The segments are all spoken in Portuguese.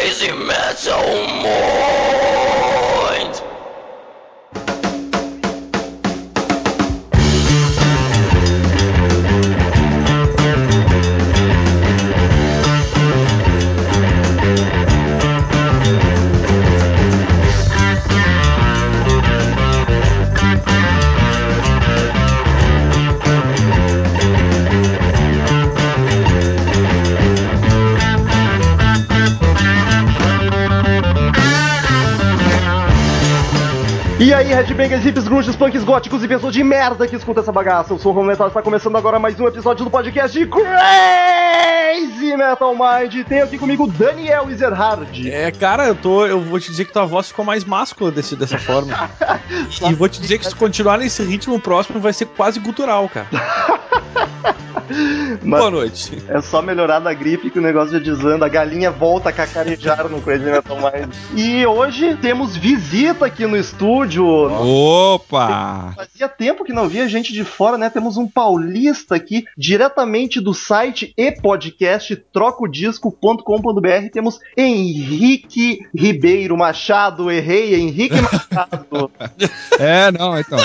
Crazy Metal Mind. Aí, headbangers, hips, grunges, punks, góticos e pessoas de merda que escuta essa bagaça. Eu sou o Romulo Metal, está começando agora mais um episódio do podcast de Crazy Metal Mind. Tem aqui comigo Daniel Ezerhard. É, cara, eu tô. Eu vou te dizer que tua voz ficou mais máscula desse, dessa forma. e vou te dizer que se continuar nesse ritmo, próximo vai ser quase gutural, cara. Boa noite. é só melhorar da gripe que o negócio já desanda. A galinha volta a cacarejar no Crazy Metal Mind. E hoje temos visita aqui no estúdio. Opa! Fazia tempo que não via gente de fora, né? Temos um paulista aqui, diretamente do site e podcast trocodisco.com.br. Temos Henrique Ribeiro Machado. Errei, Henrique Machado. É, não, então.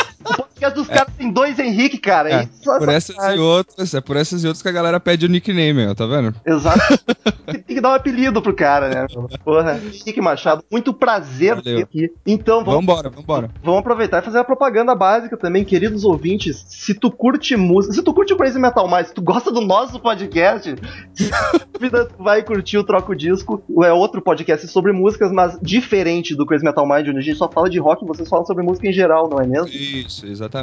Podcast dos caras tem dois Henrique, cara. É, Isso é por essas e outras, é por essas e outras que a galera pede o nickname, ó, tá vendo? Exato. Tem que dar um apelido pro cara, né? Porra. Henrique Machado, muito prazer ter Valeu. aqui. Então, vamos Vambora, vambora. Vamos aproveitar e fazer a propaganda básica também, queridos ouvintes. Se tu curte música, se tu curte o Crazy Metal Mais, se tu gosta do nosso podcast, tu vai curtir o Troco Disco. É outro podcast sobre músicas, mas diferente do Crazy Metal Mind, onde a gente só fala de rock, vocês falam sobre música em geral, não é mesmo? Isso, exatamente.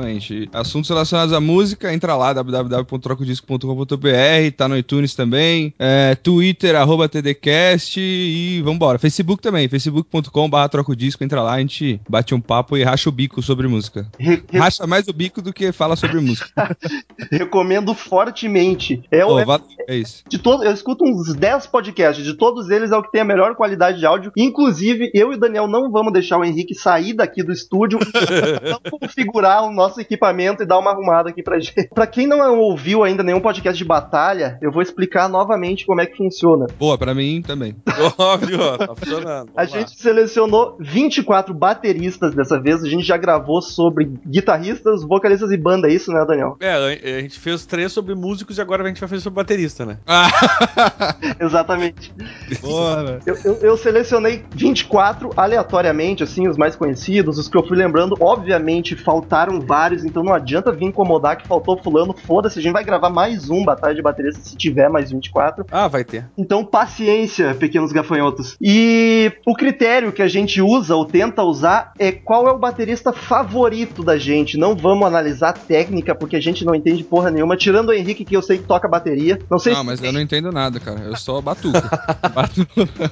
Assuntos relacionados à música, entra lá, www.trocodisco.com.br, tá no iTunes também, é, Twitter, arroba TDCast e vambora. Facebook também, facebook.com.br trocodisco, entra lá, a gente bate um papo e racha o bico sobre música. Re- Racha mais o bico do que fala sobre música. recomendo fortemente. É, o- Pô, é é isso. de todo, eu escuto uns 10 podcasts, de todos eles é o que tem a melhor qualidade de áudio. Inclusive, eu e o Daniel não vamos deixar o Henrique sair daqui do estúdio, não configurar o nosso equipamento e dar uma arrumada aqui pra gente. Pra quem não ouviu ainda nenhum podcast de batalha, eu vou explicar novamente como é que funciona. Boa, pra mim também. Óbvio, ó, tá funcionando. A Vamos lá. gente selecionou 24 bateristas dessa vez, a gente já gravou sobre guitarristas, vocalistas e banda, é isso, né, Daniel? É, a a gente fez três sobre músicos e agora a gente vai fazer sobre baterista, né? Exatamente. Boa, velho. Eu, eu- eu selecionei 24 aleatoriamente, assim, os mais conhecidos, os que eu fui lembrando. Obviamente, faltaram vários, então não adianta vir incomodar que faltou fulano. Foda-se, a gente vai gravar mais um Batalha de Baterista se tiver mais 24. Ah, vai ter. Então, paciência, pequenos gafanhotos. E o critério que a gente usa ou tenta usar é qual é o baterista favorito da gente. Não vamos analisar a técnica, porque a gente não entende porra nenhuma. Tirando o Henrique, que eu sei que toca bateria. Não sei Não, se. mas eu não entendo nada, cara. Eu sou batuca. Batuca.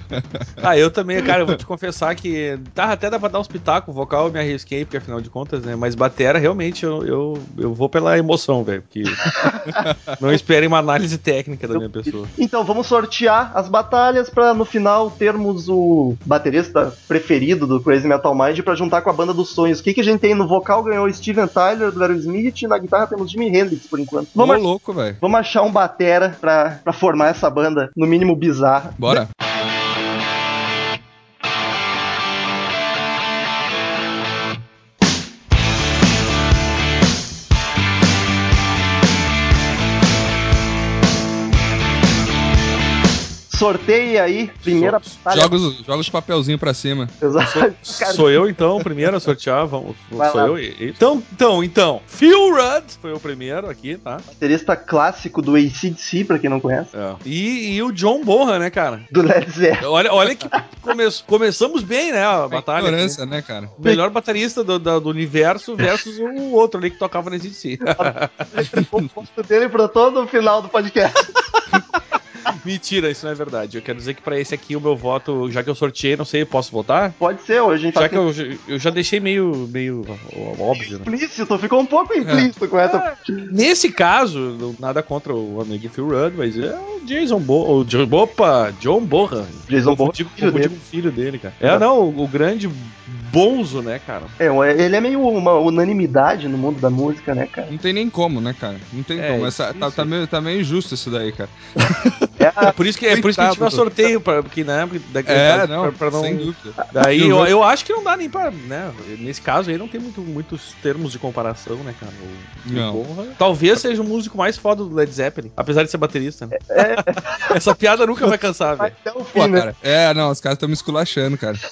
Ah, eu também, cara, eu vou te confessar que tá, até dá pra dar uns pitacos, vocal eu me arrisquei, porque afinal de contas, né? Mas batera, realmente, eu, eu, eu vou pela emoção, velho, porque não esperem uma análise técnica da minha pessoa. Então, vamos sortear as batalhas pra no final termos o baterista preferido do Crazy Metal Mind pra juntar com a banda dos sonhos. O que, que a gente tem no vocal? Ganhou Steven Tyler do Aerosmith e na guitarra temos Jimi Hendrix por enquanto. Ô, Vamos, louco, velho. vamos achar um batera pra, pra formar essa banda, no mínimo bizarra. Bora. Sorteia aí, primeira batalha. Joga os, joga os papelzinhos pra cima. Exato. Cara, Sou eu, então, o primeiro a sortear, vamos, Vai sou lá. eu. e- Então, então, então, Phil Rudd foi o primeiro aqui, tá? baterista clássico do ACDC, pra quem não conhece. É. E, e o John Bonham, né, cara? Do Led Zeppelin. Olha, olha que come- começamos bem, né, a batalha. aqui. Ignorância, né, cara? O melhor baterista do, da- do universo versus o outro ali que tocava na si. o posto dele pra todo o final do podcast. Mentira, isso não é verdade. Eu quero dizer que pra esse aqui o meu voto, já que eu sorteei, não sei, posso votar? Pode ser, hoje a gente Já tá que eu, eu já deixei meio, meio óbvio, né? implícito, ficou um pouco implícito com essa. Nesse caso, nada contra o amigo Phil Rudd, mas é o Jason Bo o Jo- Opa, John Borra. Jason Bourne, Confundi filho confundi dele. com o filho dele, cara. É, não, o, o grande bonzo, né, cara? É, ele é meio uma unanimidade no mundo da música, né, cara? Não tem nem como, né, cara? Não tem É, como. Essa, tá, tá meio, tá meio injusto isso daí, cara. É É por isso que, é por isso que a gente vai Coitado. sorteio, pra, porque, né? daqui- É, pra- não, pra não- sem dúvida. Daí eu, eu acho que não dá nem pra. Né, nesse caso aí não tem muito, muitos termos de comparação, né, cara? O, Não. Bonham talvez seja o músico mais foda do Led Zeppelin, apesar de ser baterista. Né? É. Essa piada nunca vai cansar, velho. até o Pô, fim, né? cara. É, não, os caras estão me esculachando, cara.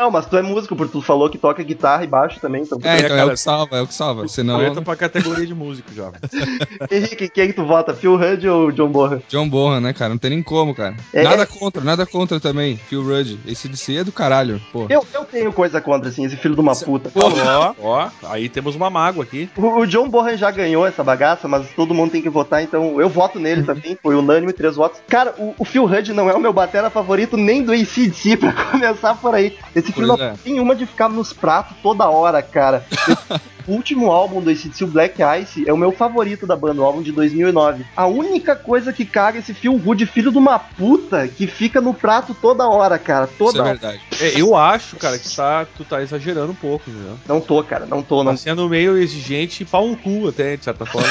Não, mas tu é músico, porque tu falou que toca guitarra e baixo também, então. É, então é cara, o que salva, é o que salva. Senão, Tu entra pra categoria de músico, jovem. Henrique, quem que tu vota? Phil Rudd ou John Bonham? John Bonham, né, cara? Não tem nem como, cara. É. Nada contra, nada contra também. Phil Rudd. Esse DC é do caralho, pô. Eu, eu tenho coisa contra, assim, esse filho de uma puta. Ó, ó, aí temos uma mágoa aqui. O, o John Bonham já ganhou essa bagaça, mas todo mundo tem que votar, então eu voto nele também. Foi unânime, três votos. Cara, o, o Phil Rudd não é o meu batera favorito nem do ACDC, pra começar por aí. Esse filho é. tem uma de ficar nos pratos toda hora, cara. O último álbum do ACDC, o Black Ice, é o meu favorito da banda, o álbum de 2009. A única coisa que caga é esse Phil Rudd, filho de uma puta, que fica no prato toda hora, cara. Toda Isso é verdade. É, eu acho, cara, que tu tá, tu tá exagerando um pouco, entendeu? Não tô, cara, não tô, não. Tá sendo meio exigente e pau um cu até, de certa forma.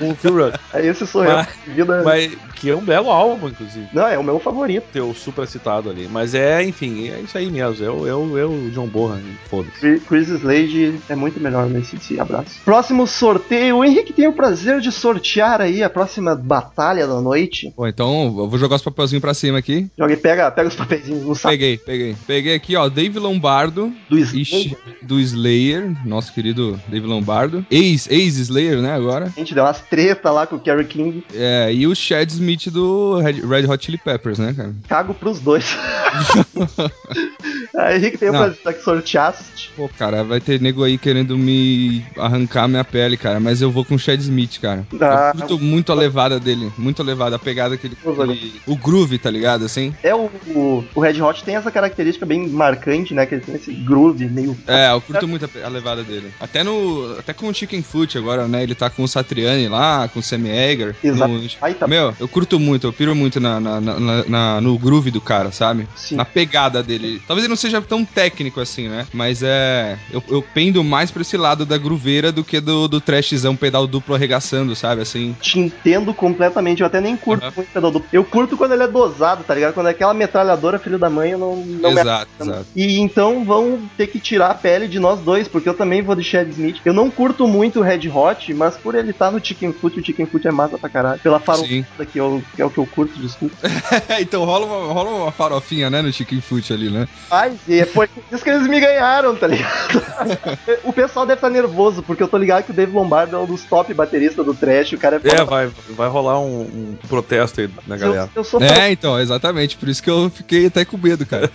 o Phil Rudd. Esse sou Mas- eu. Vida... Mas que é um belo álbum, inclusive. Não, é o meu favorito. Teu super citado ali. Mas é, enfim, é isso aí mesmo. É o, é o, é o John Bonham, foda-se. Chris Slade é muito melhor nesse esse abraço. Próximo sorteio. O Henrique tem o prazer de sortear aí a próxima batalha da noite. Pô, então eu vou jogar os papelzinhos pra cima aqui. Joga e pega, pega os papeizinhos no saco Peguei, peguei. Peguei aqui, ó, Dave Lombardo. do Slade. do Slayer, nosso querido Dave Lombardo. Ex, ex-Slayer, né, agora. A gente deu umas treta lá com o Kerry King. É, e o Chad Smith do Red Hot Chili Peppers, né, cara? Cago pros dois. Aí, Henrique tem o Não. prazer que sorteaste. Pô, cara, vai ter nego aí querendo me arrancar minha pele, cara, mas eu vou com o Chad Smith, cara. Ah. Eu curto muito a levada dele, muito a levada, a pegada que ele... Ele- o groove, tá ligado, assim? É o, o, o Red Hot tem essa característica bem marcante, né? Que ele tem esse groove meio. É, eu curto muito a, a levada dele. Até no. Até com o Chicken Foot agora, né? Ele tá com o Satriani lá, com o Sammy Hagar. Exato. No- Aí tá. Meu, eu curto muito, eu piro muito na, na- na- na- na- no groove do cara, sabe? Sim. Na pegada dele. Talvez ele não seja tão técnico assim, né? Mas é. Eu, eu pendo mais pra esse lado da grooveira do que do, do trashzão pedal duplo arregaçando, sabe? Assim. Te entendo completamente. Eu até nem curto Aham. muito pedal duplo. Eu curto quando ele é dosado, tá ligado? Quando é aquela metralhadora, filho da mãe, eu não, não me exato, exato. E então vão ter que tirar a pele de nós dois, porque eu também vou de Chad Smith. Eu não curto muito o Red Hot, mas por ele estar no Chicken Foot, o Chicken Foot é massa pra caralho. Pela farofada Sim. que, eu, que é o que eu curto, desculpa. então rola uma, rola uma farofinha, né? No Chicken Foot ali, né? Ai, e é por isso que eles me ganharam, tá ligado? o pessoal deve estar nervoso, porque eu tô ligado que o Dave Lombardo é um dos top bateristas do trash, o cara é É, vai, vai rolar um, um protesto aí na eu, galera. eu sou fã É, então, exatamente. Por isso que eu fiquei até com medo, cara.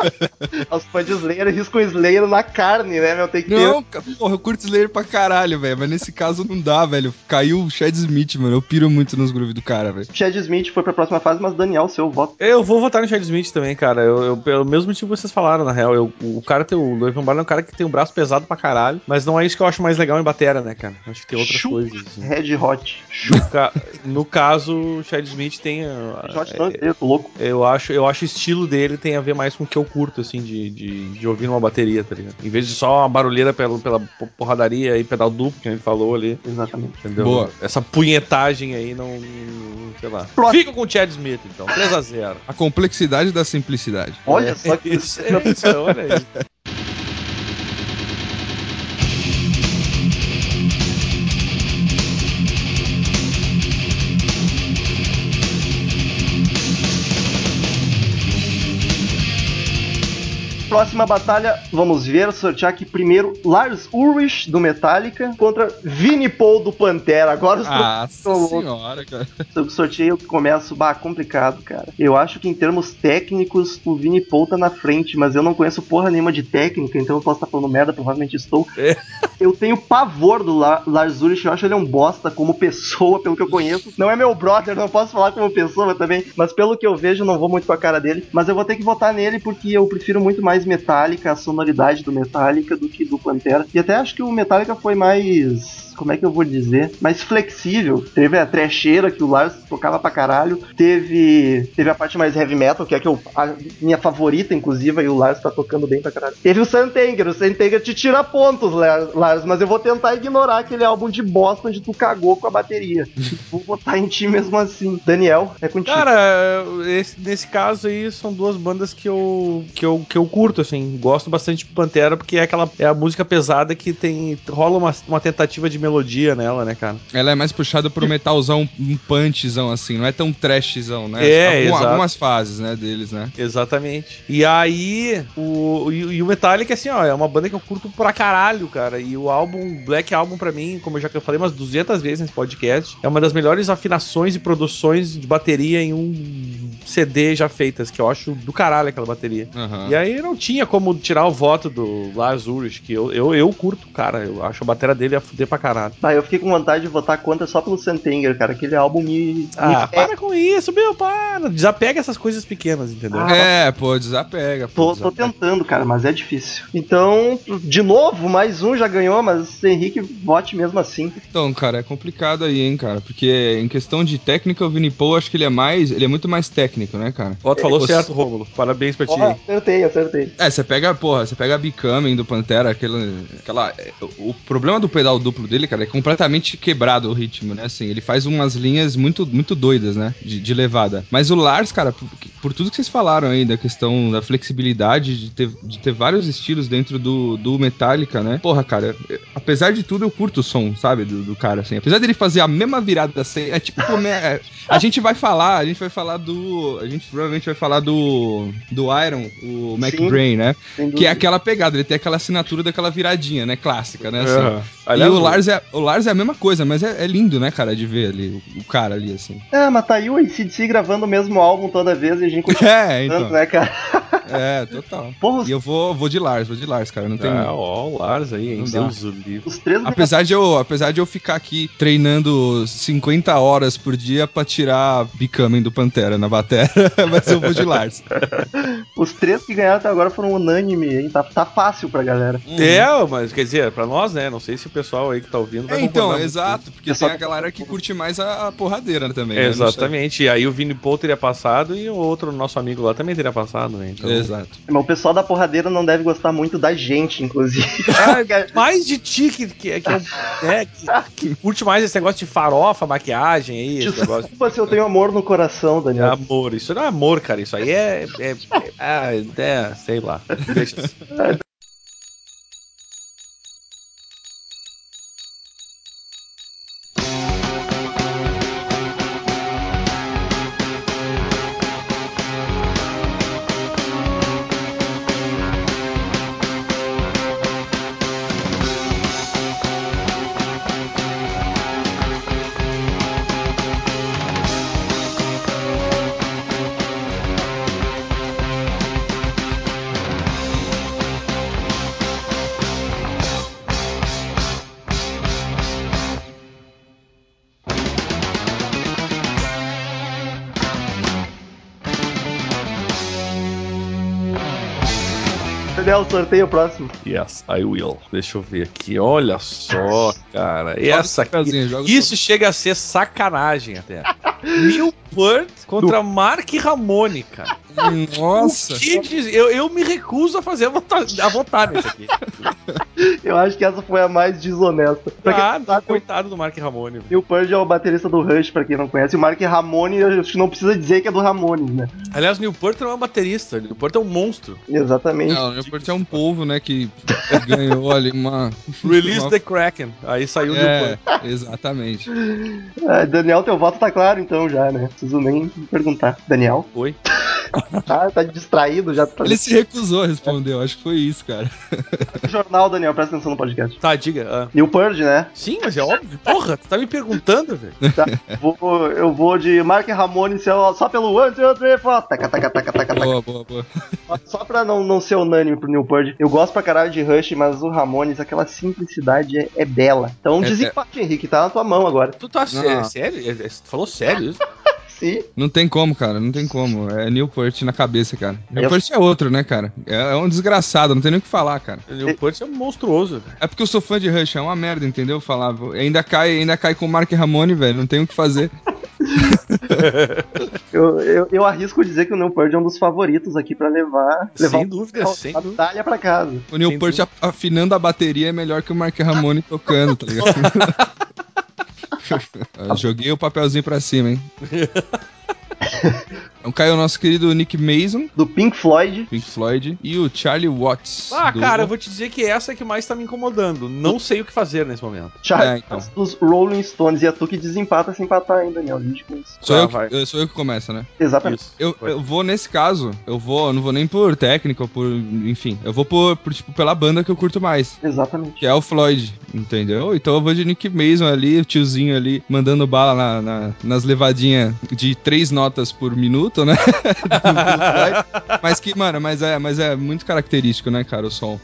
aos fãs de Slayer, riscam Slayer na carne, né, meu? Tem que ter. Não, ca- porra, eu curto Slayer pra caralho, velho. Mas nesse caso não dá, velho. Caiu o Chad Smith, mano. Eu piro muito nos grooves do cara, velho. Chad Smith foi pra próxima fase, mas Daniel, seu voto. Eu vou votar no Chad Smith também, cara. Eu, eu, pelo mesmo motivo vocês falaram, na real. Eu, o cara tem o Louis Lombardo é um cara que tem um braço pesado pra caralho. Mas não é isso que eu acho mais legal em batera, né, cara? Acho que tem outras Chu- coisas. assim. Red Hot. No, ca- no caso, o Chad Smith tem. Red Hot eu tô louco. Eu acho, eu acho o estilo dele tem a ver mais com o que eu curto, assim, de, de, de ouvir numa bateria, tá ligado? Em vez de só uma barulheira pela, pela porradaria e pedal duplo que a gente falou ali, Exatamente. entendeu? Boa. Essa punhetagem aí não, sei lá. Fica com o Chad Smith, então. 3x0. A complexidade da simplicidade. Olha só que. É isso, olha aí. Próxima batalha, vamos ver, sortear aqui primeiro Lars Ulrich do Metallica contra Vini Paul do Pantera. Agora os louco. senhora, cara. o sorteio começa, bah, complicado, cara. Eu acho que em termos técnicos o Vini Paul tá na frente, mas eu não conheço porra nenhuma de técnica, então eu posso estar falando merda, provavelmente estou. É. Eu tenho pavor do La Lars Ulrich, eu acho ele um bosta como pessoa, pelo que eu conheço. Não é meu brother, não posso falar como pessoa também, mas pelo que eu vejo, não vou muito com a cara dele. Mas eu vou ter que votar nele porque eu prefiro muito mais Metallica, a sonoridade do Metallica do que do Pantera. E até acho que o Metallica foi mais como é que eu vou dizer, mais flexível. Teve a trecheira que o Lars tocava pra caralho. Teve, teve a parte mais heavy metal, que é que eu, a minha favorita, inclusive, e o Lars tá tocando bem pra caralho. Teve o Santenger, o Santenger te tira pontos, Lars. Mas eu vou tentar ignorar aquele álbum de bosta onde tu cagou com a bateria. vou votar em ti mesmo assim. Daniel, é contigo. Cara, esse- nesse caso aí são duas bandas que eu, que eu, que eu curto, assim. Gosto bastante de Pantera, porque é aquela é a música pesada que tem. rola uma, uma tentativa de melodia nela, né, cara? Ela é mais puxada pro metalzão, um punchzão, assim, não é tão trashzão, né? É, Algum-. Algumas fases, né, deles, né? Exatamente. E aí, o, e, e o Metallica, assim, ó, é uma banda que eu curto pra caralho, cara. E o álbum, Black Album, pra mim, como eu já falei umas 200 vezes nesse podcast, é uma das melhores afinações e produções de bateria em um CD já feitas, que eu acho do caralho aquela bateria. Aham. E aí não tinha como tirar o voto do Lars Ulrich, que eu, eu, eu curto, cara. Eu acho a bateria dele a fuder pra caralho. Ah, eu fiquei com vontade de votar contra só pelo Sentenger, cara. Aquele álbum me. Ah, me para com isso, meu, para. Desapega essas coisas pequenas, entendeu? Ah, É, pô, desapega. Pô, Tô, tô desapega. tentando, cara, mas é difícil. Então, de novo, mais um já ganhou, mas Henrique vote mesmo assim. Então, cara, é complicado aí, hein, cara. Porque em questão de técnica, o Vini Paul, acho que ele é mais. Ele é muito mais técnico, né, cara? Ó, tu falou Você- certo, Rômulo. Parabéns pra ti. Acertei, acertei. É, você pega, porra, você pega a Becoming do Pantera, aquela. aquela o problema do pedal duplo dele, cara, é completamente quebrado o ritmo, né? Assim, ele faz umas linhas muito, muito doidas, né? De, de levada. Mas o Lars, cara, por, por tudo que vocês falaram aí da questão da flexibilidade, de ter, de ter vários estilos dentro do, do Metallica, né? Porra, cara, apesar de tudo, eu curto o som, sabe? Do, do cara, assim. Apesar dele fazer a mesma virada sem. É tipo, como é- a gente vai falar, a gente vai falar do. A gente provavelmente vai falar do. Do Iron, o McBrain, né? Que é aquela pegada, ele tem aquela assinatura daquela viradinha, né? Clássica, né? Assim. E Aliás, o Lars, é, o Lars é a mesma coisa, mas é, é lindo, né, cara, de ver ali, o, o cara ali, assim. Ah, mas tá aí o ACDC gravando o mesmo álbum toda vez e a gente continua É, então. né, cara? É, total. Porra, E eu vou, vou de Lars, vou de Lars, cara, não tem... Ah, ó, o Lars aí, hein? Deus o livre. os três Apesar de, eu, apesar de eu ficar aqui treinando 50 horas por dia pra tirar Becoming do Pantera na batera, mas eu vou de Lars. Os três que ganharam até agora foram unânime, hein? Tá, tá fácil pra galera. É, mas quer dizer, pra nós, né? Não sei se o pessoal aí que tá ouvindo vai É, então, concordar muito exato, porque Eu só- tem a galera que curte mais a, a porradeira também. né? Não sei. Exatamente. E aí o Vini Paul teria passado e o outro nosso amigo lá também teria passado, né? Então... Exato. Mas o pessoal da porradeira não deve gostar muito da gente, inclusive. Mais de ti que, que, que, é né, que, que curte mais esse negócio de farofa, maquiagem aí, esse negócio. Desculpa se eu tenho amor no coração, É Daniel. amor, isso não é amor, cara. Isso aí é. é, é, ah, é, sei lá. Sorteio o próximo. Yes, I will. Deixa eu ver aqui. Olha só, cara. Essa aqui. Isso chega a ser sacanagem até. Newport contra Mark Ramone, cara. Nossa. O que diz? Eu, eu me recuso a fazer a votar, a votar nesse aqui. Eu acho que essa foi a mais desonesta. Pra quem Ah, não sabe, o coitado do Mark Ramone. velho. Neil Purge é o baterista do Rush, pra quem não conhece. O Mark Ramone, a gente não precisa dizer que é do Ramones, né? Aliás, o Newport não é um baterista. O Newport é um monstro. Exatamente. Não, o Newport é um povo, né, que ganhou ali uma... Release uma- the Kraken. Aí saiu o Newport. É, exatamente. Ah, Daniel, teu voto tá claro então já, né? Preciso nem perguntar. Daniel? Foi. Ah, tá distraído, já tá Ele se recusou a responder, eu acho que foi isso, cara. jornal, Daniel, presta atenção no podcast. Tá, diga. ah. Neil Purge, né? Sim, mas é óbvio. Porra, tu tá me perguntando, velho. Tá. Vou- eu vou de Mark Ramone só pelo one, two, three, four. Taca, taca, taca, taca, taca. Boa, boa, boa. Só pra não, não ser unânime pro Neil Purge. Eu gosto pra caralho de Rush, mas o Ramones, aquela simplicidade é, é bela. Então É- desempate, Henrique, tá na tua mão agora. Tu tá sério? É- é- Tu falou sério isso? Sim. Não tem como, cara, não tem como. É Newport na cabeça, cara. Newport é outro, né, cara? É, é um desgraçado, não tem nem o que falar, cara. Newport é monstruoso. É porque eu sou fã de Rush, é uma merda, entendeu? Falar, ainda cai, ainda cai com o Mark Ramone, velho, não tem o que fazer. eu, eu, eu arrisco dizer que o Neil Peart é um dos favoritos aqui pra levar, levar Sem dúvida, sem a dúvida. medalha pra casa. O dúvida. afinando a bateria é melhor que o Mark Ramone tocando, tá ligado? Joguei o papelzinho pra cima, hein? Então caiu o nosso querido Nick Mason, Do Pink Floyd. Pink Floyd, e o Charlie Watts. Ah, do- cara, eu vou te dizer que essa é que mais tá me incomodando. Não sei o que fazer nesse momento. Charles É, então. dos Rolling Stones. E é tu que desempata sem empatar ainda, Daniel. Sou, Tá, eu vai. que, eu- sou eu que começo, né? Exatamente. Isso. Eu, eu vou nesse caso, eu vou, eu não vou nem por técnica, ou por. Enfim, eu vou por, por, tipo, pela banda que eu curto mais. Exatamente. Que é o Floyd, entendeu? Então eu vou de Nick Mason ali, o tiozinho ali, mandando bala na- na- nas levadinhas de três notas por minuto, né? mas que, mano, mas é, mas é muito característico, né, cara, o som.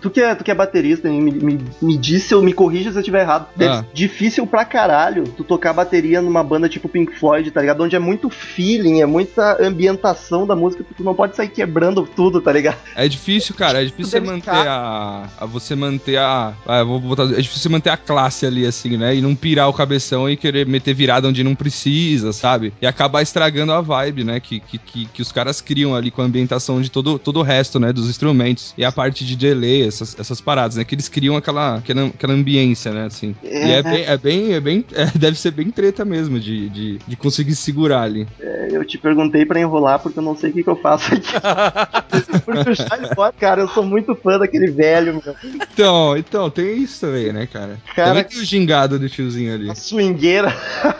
Tu que, é, tu que é baterista, hein, me, me, me disse ou me corrija se eu estiver errado. Deve Ah. ser difícil pra caralho tu tocar bateria numa banda tipo Pink Floyd, tá ligado? Onde é muito feeling, é muita ambientação da música, tu não pode sair quebrando tudo, tá ligado? É difícil, cara, é difícil você manter a, a- Você manter a. ah, eu vou botar, é difícil você manter a classe ali, assim, né? E não pirar o cabeção e querer meter virada onde não precisa, sabe? E acabar estragando a vibe, né? Que, que, que, que os caras criam ali com a ambientação de todo, todo o resto, né? Dos instrumentos. E a parte de delay, essas, essas paradas, né? Que eles criam aquela, aquela, aquela ambiência, né? Assim. É. E é bem. É bem, é bem é, deve ser bem treta mesmo de, de, de conseguir segurar ali. É, Eu te perguntei pra enrolar porque eu não sei o que, que eu faço aqui. porque o Charlie Watts, cara, eu sou muito fã daquele velho, meu. Então, então, tem isso também, né, cara? Cara- Também tem o gingado do tiozinho ali. A swingueira.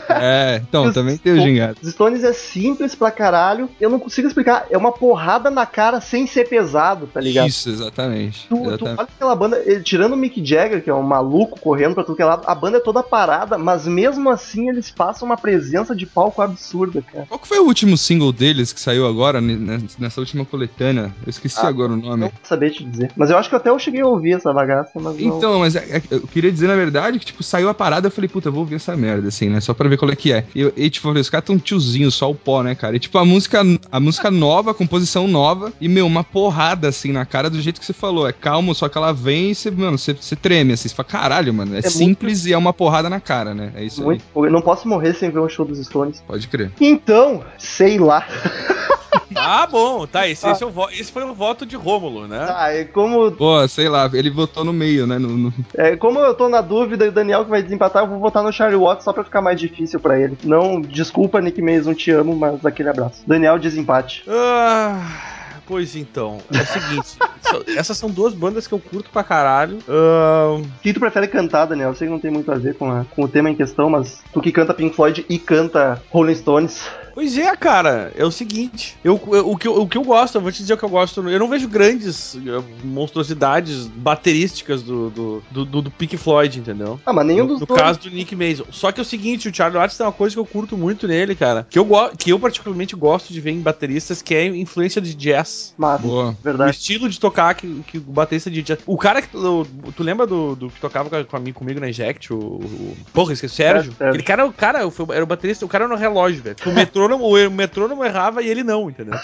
É, então, Os também tem o gingado. Os Stones é simples pra caralho. Eu não consigo explicar. É uma porrada na cara sem ser pesado, tá ligado? Isso, exatamente. Tu, tu exatamente. olha aquela banda, tirando o Mick Jagger, que é um maluco correndo pra tudo que é lado, a banda é toda parada, mas mesmo assim eles passam uma presença de palco absurda, cara. Qual que foi o último single deles que saiu agora, ne- ne- nessa última coletânea? Eu esqueci Ah, agora o Não nome. vou saber te dizer. Mas eu acho que até eu cheguei a ouvir essa bagaça, mas não. Então, mas é- é- eu queria dizer, na verdade, que, tipo, saiu a parada, eu falei, puta, eu vou ouvir essa merda, assim, né? Só pra ver qual é que é. E, e tipo, os caras tão tiozinho, só o pó, né, cara? E, tipo, a música, a música nova, a composição nova, e, meu, uma porrada, assim, na cara, do jeito que você falou. É calmo, só que ela vem e você, mano, você, você treme, assim, você fala, caralho, mano, é, muito- simples e é uma porrada na cara, né? É isso Muito, eu não posso morrer sem ver um show dos Stones. aí. Pode crer. Então, sei lá. Ah, bom, tá. Esse, esse, é o esse foi o voto de Rômulo, né? Ah, é como, Pô, sei lá, ele votou no meio, né? No, no- é, como eu tô na dúvida e o Daniel que vai desempatar, eu vou votar no Charlie Watts só pra ficar mais difícil pra ele. Não, desculpa, Nick Mason, te amo, mas aquele abraço. Daniel, desempate. Ah, pois então, é o seguinte: essas são duas bandas que eu curto pra caralho. O que tu prefere cantar, Daniel? Eu sei que não tem muito a ver com, a- com o tema em questão, mas tu que canta Pink Floyd e canta Rolling Stones. Pois é, cara, é o seguinte. Eu, eu- o, que eu, o que eu gosto, eu vou te dizer o que eu gosto. Eu não vejo grandes eh, monstruosidades baterísticas do, do, do, do, do Pink Floyd, entendeu? Ah, mas nenhum No, dos no dois. caso do Nick Mason. Só que é o seguinte, o Charlie Watts tem uma coisa que eu curto muito nele, cara. Que eu, que eu particularmente gosto de ver em bateristas, que é a influência de jazz. Mas, Boa. O verdade. estilo de tocar que, que o baterista de jazz. O cara que. Tu, tu lembra do, do que tocava com, a- com a mim, comigo na Inject? O. o porra, esqueci, o Sérgio. É, Sérgio. Aquele cara, o cara foi- era o baterista, o cara era no relógio, velho. O metrônomo, o metrônomo errava e ele não, entendeu?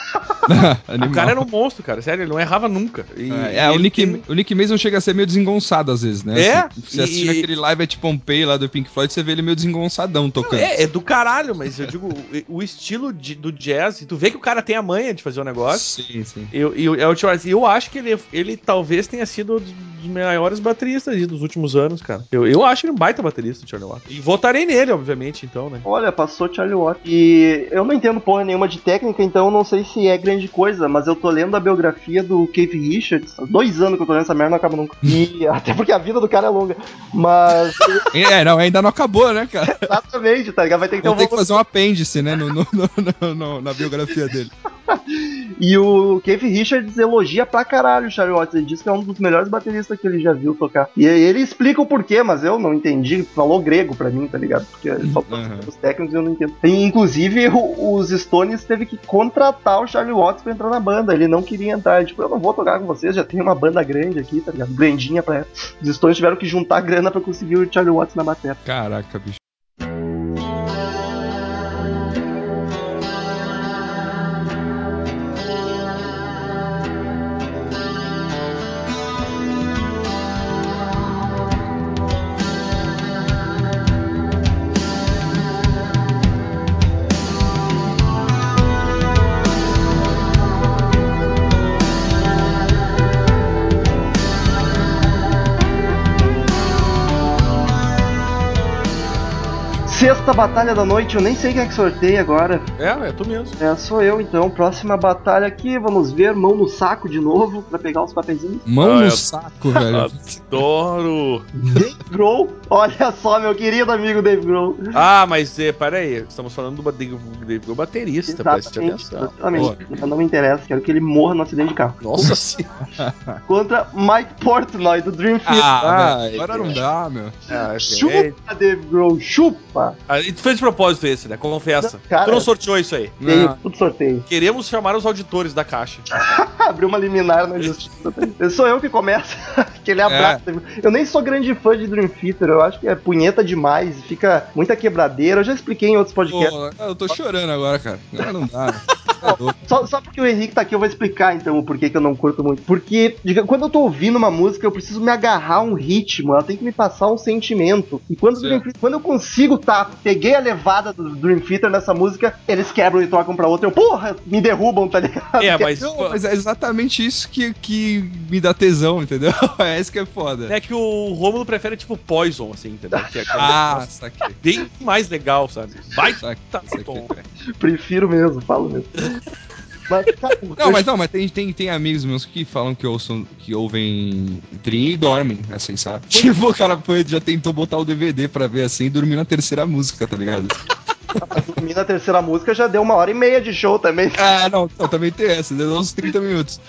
O cara era um monstro, cara. Sério, ele não errava nunca. E- É, é, o, Nick, tem- o Nick Mason chega a ser meio desengonçado às vezes, né? É, Assim, você assistindo e- aquele live at Pompeii lá do Pink Floyd, você vê ele meio desengonçadão tocando. É, é do caralho, mas eu digo, o, estilo de- do jazz, e tu vê que o cara tem a manha de fazer o negócio. Sim, sim. Eu, eu, eu, eu acho que ele, ele talvez tenha sido um dos maiores bateristas dos últimos anos, cara. Eu, eu acho ele um baita baterista, o Charlie Watts. E votarei nele, obviamente, então, né? Olha, passou Charlie Watts. E eu não entendo porra nenhuma de técnica, então não sei se é grande coisa, mas eu tô lendo a biografia do Keith Richards. Há dois anos que eu tô lendo essa merda, não acaba nunca. E até porque a vida do cara é longa. Mas, É, não, ainda não acabou, né, cara? exatamente, tá ligado? Vai ter que ter um ter que fazer um apêndice, né, no- no- no- na biografia dele. E o Keith Richards elogia pra caralho o Charlie Watts. Ele diz que é um dos melhores bateristas que ele já viu tocar. E aí ele explica o porquê, mas eu não entendi. Falou grego pra mim, tá ligado? Porque ele só Uhum. os técnicos e eu não entendo. E, inclusive, o- os Stones teve que contratar o Charlie Watts pra entrar na banda. Ele não queria entrar. Ele, tipo, eu não vou tocar com vocês, já tem uma banda grande aqui, tá ligado? Grandinha pra ela. Os Stones tiveram que juntar grana pra conseguir o Charlie Watts na bateria. Caraca, bicho. Sexta batalha da noite, eu nem sei quem é que sorteia agora. É, é tu mesmo. É, sou eu então. Próxima batalha aqui, vamos ver, mão no saco de novo, pra pegar os papeizinhos. Mão Ah, no eu- saco, velho. Adoro. Dave Grohl, olha só, meu querido amigo Dave Grohl. Ah, mas é, para aí. Estamos falando do Dave Dave Grohl baterista, preste Exatamente, atenção. exatamente. Não me interessa, quero que ele morra no acidente de carro. Nossa senhora. Contra Mike Portnoy, do Dream Theater. Ah, Ah, velho, agora é. não dá, meu. Ah, é. chupa, Dave Grohl, chupa! Ah, e tu fez de propósito esse, né? Confessa. Cara, tu não sorteou isso aí. Não. tudo sorteio. Queremos chamar os auditores da caixa. Abriu uma liminar na justiça. Sou eu que começa. Aquele abraço. Eu nem sou grande fã de Dream Theater, eu acho que é punheta demais, fica muita quebradeira. Eu já expliquei em outros podcasts. Pô, eu tô chorando agora, cara. Agora não dá. Só, só porque o Henrique tá aqui, eu vou explicar então o porquê que eu não curto muito. Porque diga, quando eu tô ouvindo uma música, eu preciso me agarrar a um ritmo, ela tem que me passar um sentimento. E quando, Theater- quando eu consigo, tá, peguei a levada do Dream Theater nessa música, eles quebram e tocam pra outra. Eu, porra, me derrubam, tá ligado? É, mas. Não, mas é exatamente isso que, que me dá tesão, entendeu? É isso que é foda. É que o Rômulo prefere tipo Poison, assim, entendeu? Que é Ah, saquei. bem mais legal, sabe? Vai Saquei, tá saquei. Prefiro mesmo, falo mesmo. Mas, cara, Não, mas não, mas tem, tem, tem amigos meus que falam que ouçam, que ouvem Dream e dormem, assim, sabe? Tipo, o cara foi- já tentou botar o DVD pra ver assim e dormir na terceira música, tá ligado? Dormir na terceira música já deu uma hora e meia de show também. Ah, não, não, também tem essa, deu uns 30 minutos.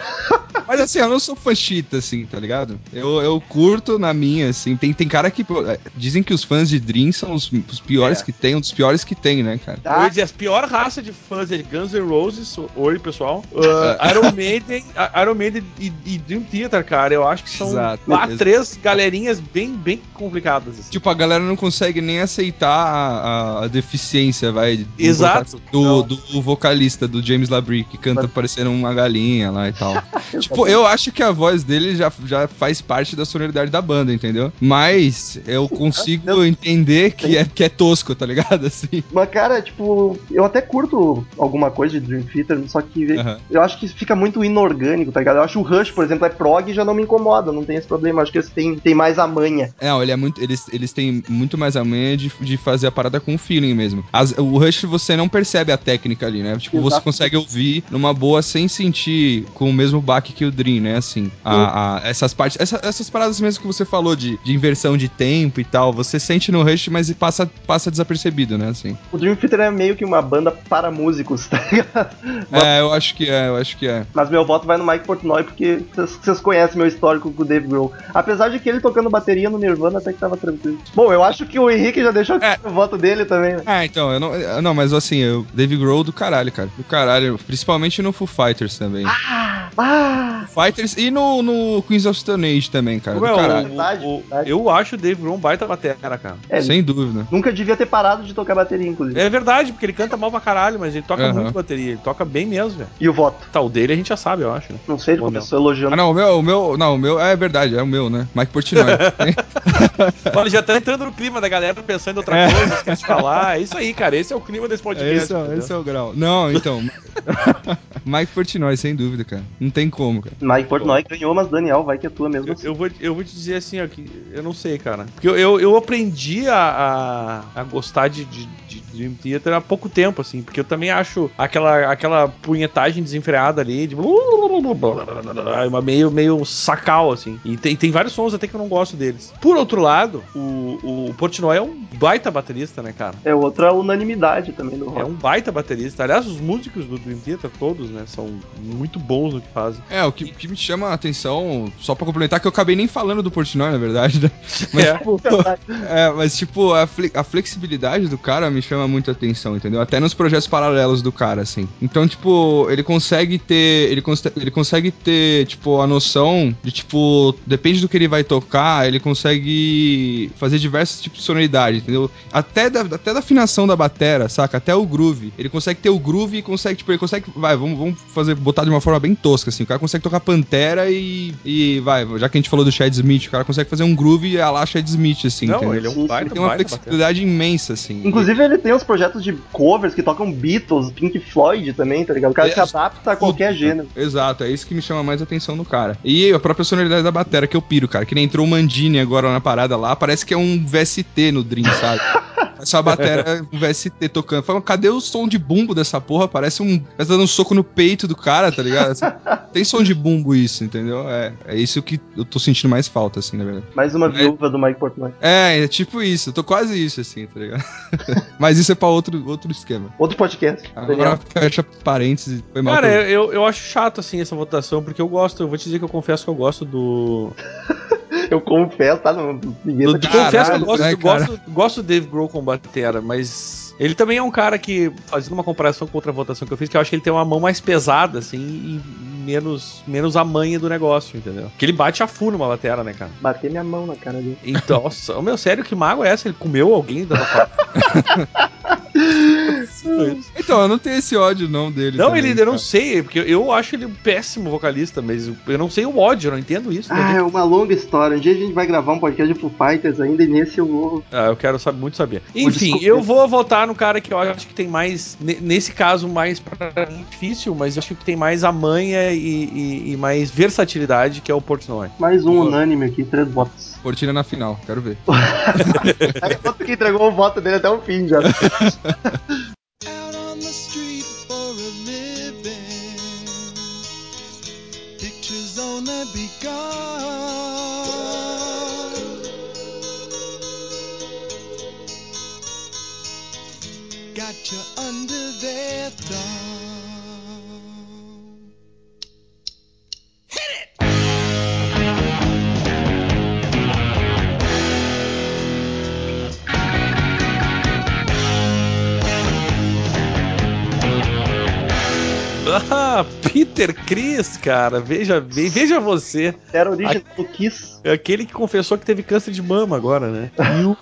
Mas assim, eu não sou fãchita, assim, tá ligado? Eu, eu curto na minha, assim. Tem, tem cara que. é, Dizem que os fãs de Dream são os, os piores É. que tem, um dos piores que tem, né, cara? Eu ia dizer, a pior raça de fãs é Guns N' Roses, oi pessoal. Uh, Iron Maiden, Iron Maiden e, e Dream Theater, cara, eu acho que são Exato. Exato. três galerinhas bem, bem complicadas. assim. Tipo, a galera não consegue nem aceitar a, a- a deficiência, vai. do Exato. Do, do vocalista, do James Labrie, que canta parecendo uma galinha lá e tal. tipo, eu acho que a voz dele já, já faz parte da sonoridade da banda, entendeu? Mas eu consigo entender que é, que é tosco, tá ligado? Assim. Mas, cara, tipo, eu até curto alguma coisa de Dream Theater, só que Aham. eu acho que fica muito inorgânico, tá ligado? Eu acho o Rush, por exemplo, é prog e já não me incomoda, não tem esse problema. Eu acho que eles têm, têm mais a manha. É, não, ele é muito, eles, eles têm muito mais a manha de, de fazer a parada com feeling mesmo. As- o Rush você não percebe a técnica ali, né? Tipo, você Exato. consegue ouvir numa boa sem sentir com o mesmo baque que o Dream, né? Assim, a- a- essas partes, essa- essas paradas mesmo que você falou de, de inversão de tempo e tal, você sente no Rush, mas passa, passa desapercebido, né? Assim. O Dream Theater é meio que uma banda para músicos, tá ligado? É, eu acho que é, eu acho que é. Mas meu voto vai no Mike Portnoy, porque vocês- conhecem meu histórico com o Dave Grohl. Apesar de que ele tocando bateria no Nirvana até que tava tranquilo. Bom, eu acho que o Henrique já deixou É. o voto dele também, né? Ah, então, não, eu- não, mas assim, eu, Dave Grohl do caralho, cara. Do caralho, principalmente no Foo Fighters também. Ah! Ah! Fighters e no, no Queens of Stone Age também, cara. Caralho. o- Verdade, o- verdade. eu acho o Dave Grohl um baita batera, cara. É, Sem dúvida. Nunca devia ter parado de tocar bateria, inclusive. É verdade, porque ele canta mal pra caralho, mas ele toca muito bateria. Ele toca bem mesmo, velho. E o voto? Tá, o dele a gente já sabe, eu acho, né? Não sei, ele Ou começou elogiando. Ah, não, o meu, o meu, não, o meu, é verdade, é o meu, né? Mike Portnoy. Olha, já tá entrando no clima da galera pensando em outra É. coisa, esquece de falar. É isso aí, cara. Esse é o clima desse podcast. esse, é, esse é o grau. Não, então. Mike Portnoy, sem dúvida, cara. Não tem como, cara. Mike Portnoy ganhou, mas Daniel, vai que é tua mesmo. Eu, assim. eu vou, eu vou te dizer assim, ó, que eu não sei, cara. Porque eu, eu, eu aprendi a, a, a gostar de, de, de Dream Theater há pouco tempo, assim, porque eu também acho aquela, aquela punhetagem desenfreada ali, de uma meio, meio sacal, assim. E tem, tem vários sons até que eu não gosto deles. Por outro lado, o, o Portnoy é um baita baterista, né, cara? É outra unanimidade também do É rock. um baita baterista. Aliás, os músicos do Dream Theater, todos, né, são muito bons no que fazem. É, o que, o que me chama a atenção, só pra complementar, que eu acabei nem falando do Portnoy, na verdade, né? Mas, É. tipo, é, mas, tipo, a, fle- a flexibilidade do cara me chama muita atenção, entendeu? Até nos projetos paralelos do cara, assim. Então, tipo, ele consegue ter. Ele, conse- ele consegue ter, tipo, a noção de, tipo, depende do que ele vai tocar, ele consegue fazer diversos tipos de sonoridade, entendeu? Até da, até da afinação da batera, saca? Até o groove. Ele consegue ter o groove e consegue, tipo, ele consegue. Vai, vamos, vamos fazer, botar de uma forma bem tosca, assim. O cara consegue tocar Pantera e. E vai, já que a gente falou do Chad Smith, o cara consegue fazer um groove e a lá Chad Smith, assim. Não, entendeu? ele é um baita, tem uma baita flexibilidade imensa, assim. Inclusive, ele tem uns projetos de covers que tocam Beatles, Pink Floyd também, tá ligado? O cara É, se adapta a qualquer Tudo. gênero. Exato, é isso que me chama mais atenção no cara. E a própria sonoridade da bateria que eu piro, cara. Que nem entrou o Mandini agora na parada lá, parece que é um VST no Dream, sabe? Essa bateria um VST tocando. Fala, cadê o som de bumbo dessa porra? Parece um. Parece dando um soco no peito do cara, tá ligado? Assim, tem som de bumbo isso, entendeu? É, é isso que eu tô sentindo mais falta, assim, na verdade. Mais uma viúva do Mike Portnoy. É, é tipo isso. Eu tô quase isso, assim, tá ligado? Mas isso é pra outro, outro esquema. Outro podcast. Agora fecha parênteses. Foi mal. Cara, eu, eu acho chato assim essa votação, porque eu gosto, eu vou te dizer que eu confesso que eu gosto do. Eu confesso, tá? Não, ninguém Eu tá te confesso que eu gosto, né, eu gosto, gosto do Dave Grohl com batera, mas ele também é um cara que, fazendo uma comparação com outra votação que eu fiz, que eu acho que ele tem uma mão mais pesada, assim, e menos, menos a manha do negócio, entendeu? Que ele bate a full numa batera, né, cara? bater minha mão na cara dele. Então, nossa, meu, sério, que mago é essa? Ele comeu alguém da Então, eu não tenho esse ódio, não, dele. Não, também, ele, eu não cara. sei, porque eu acho ele um péssimo vocalista, mas eu não sei o ódio, eu não entendo isso. Ah, é uma longa história. Um dia a gente vai gravar um podcast de Foo Fighters ainda e nesse eu vou. Ah, eu quero saber, muito saber. Enfim, eu vou votar no cara que eu acho que tem mais, ne- nesse caso, mais pra mim difícil, mas eu acho que tem mais a manha e, e- e mais versatilidade, que é o Portnoy. Mais um unânime aqui, três votos. Cortina na final, quero ver. Aí o outro que entregou o voto dele até o fim já. out on the street for a living. Pictures only begun. Got you under their thumb. Ah, Peter Chris, cara, veja, ve- veja você. Era a origem do Kiss. É aquele que confessou que teve câncer de mama agora, né? E o,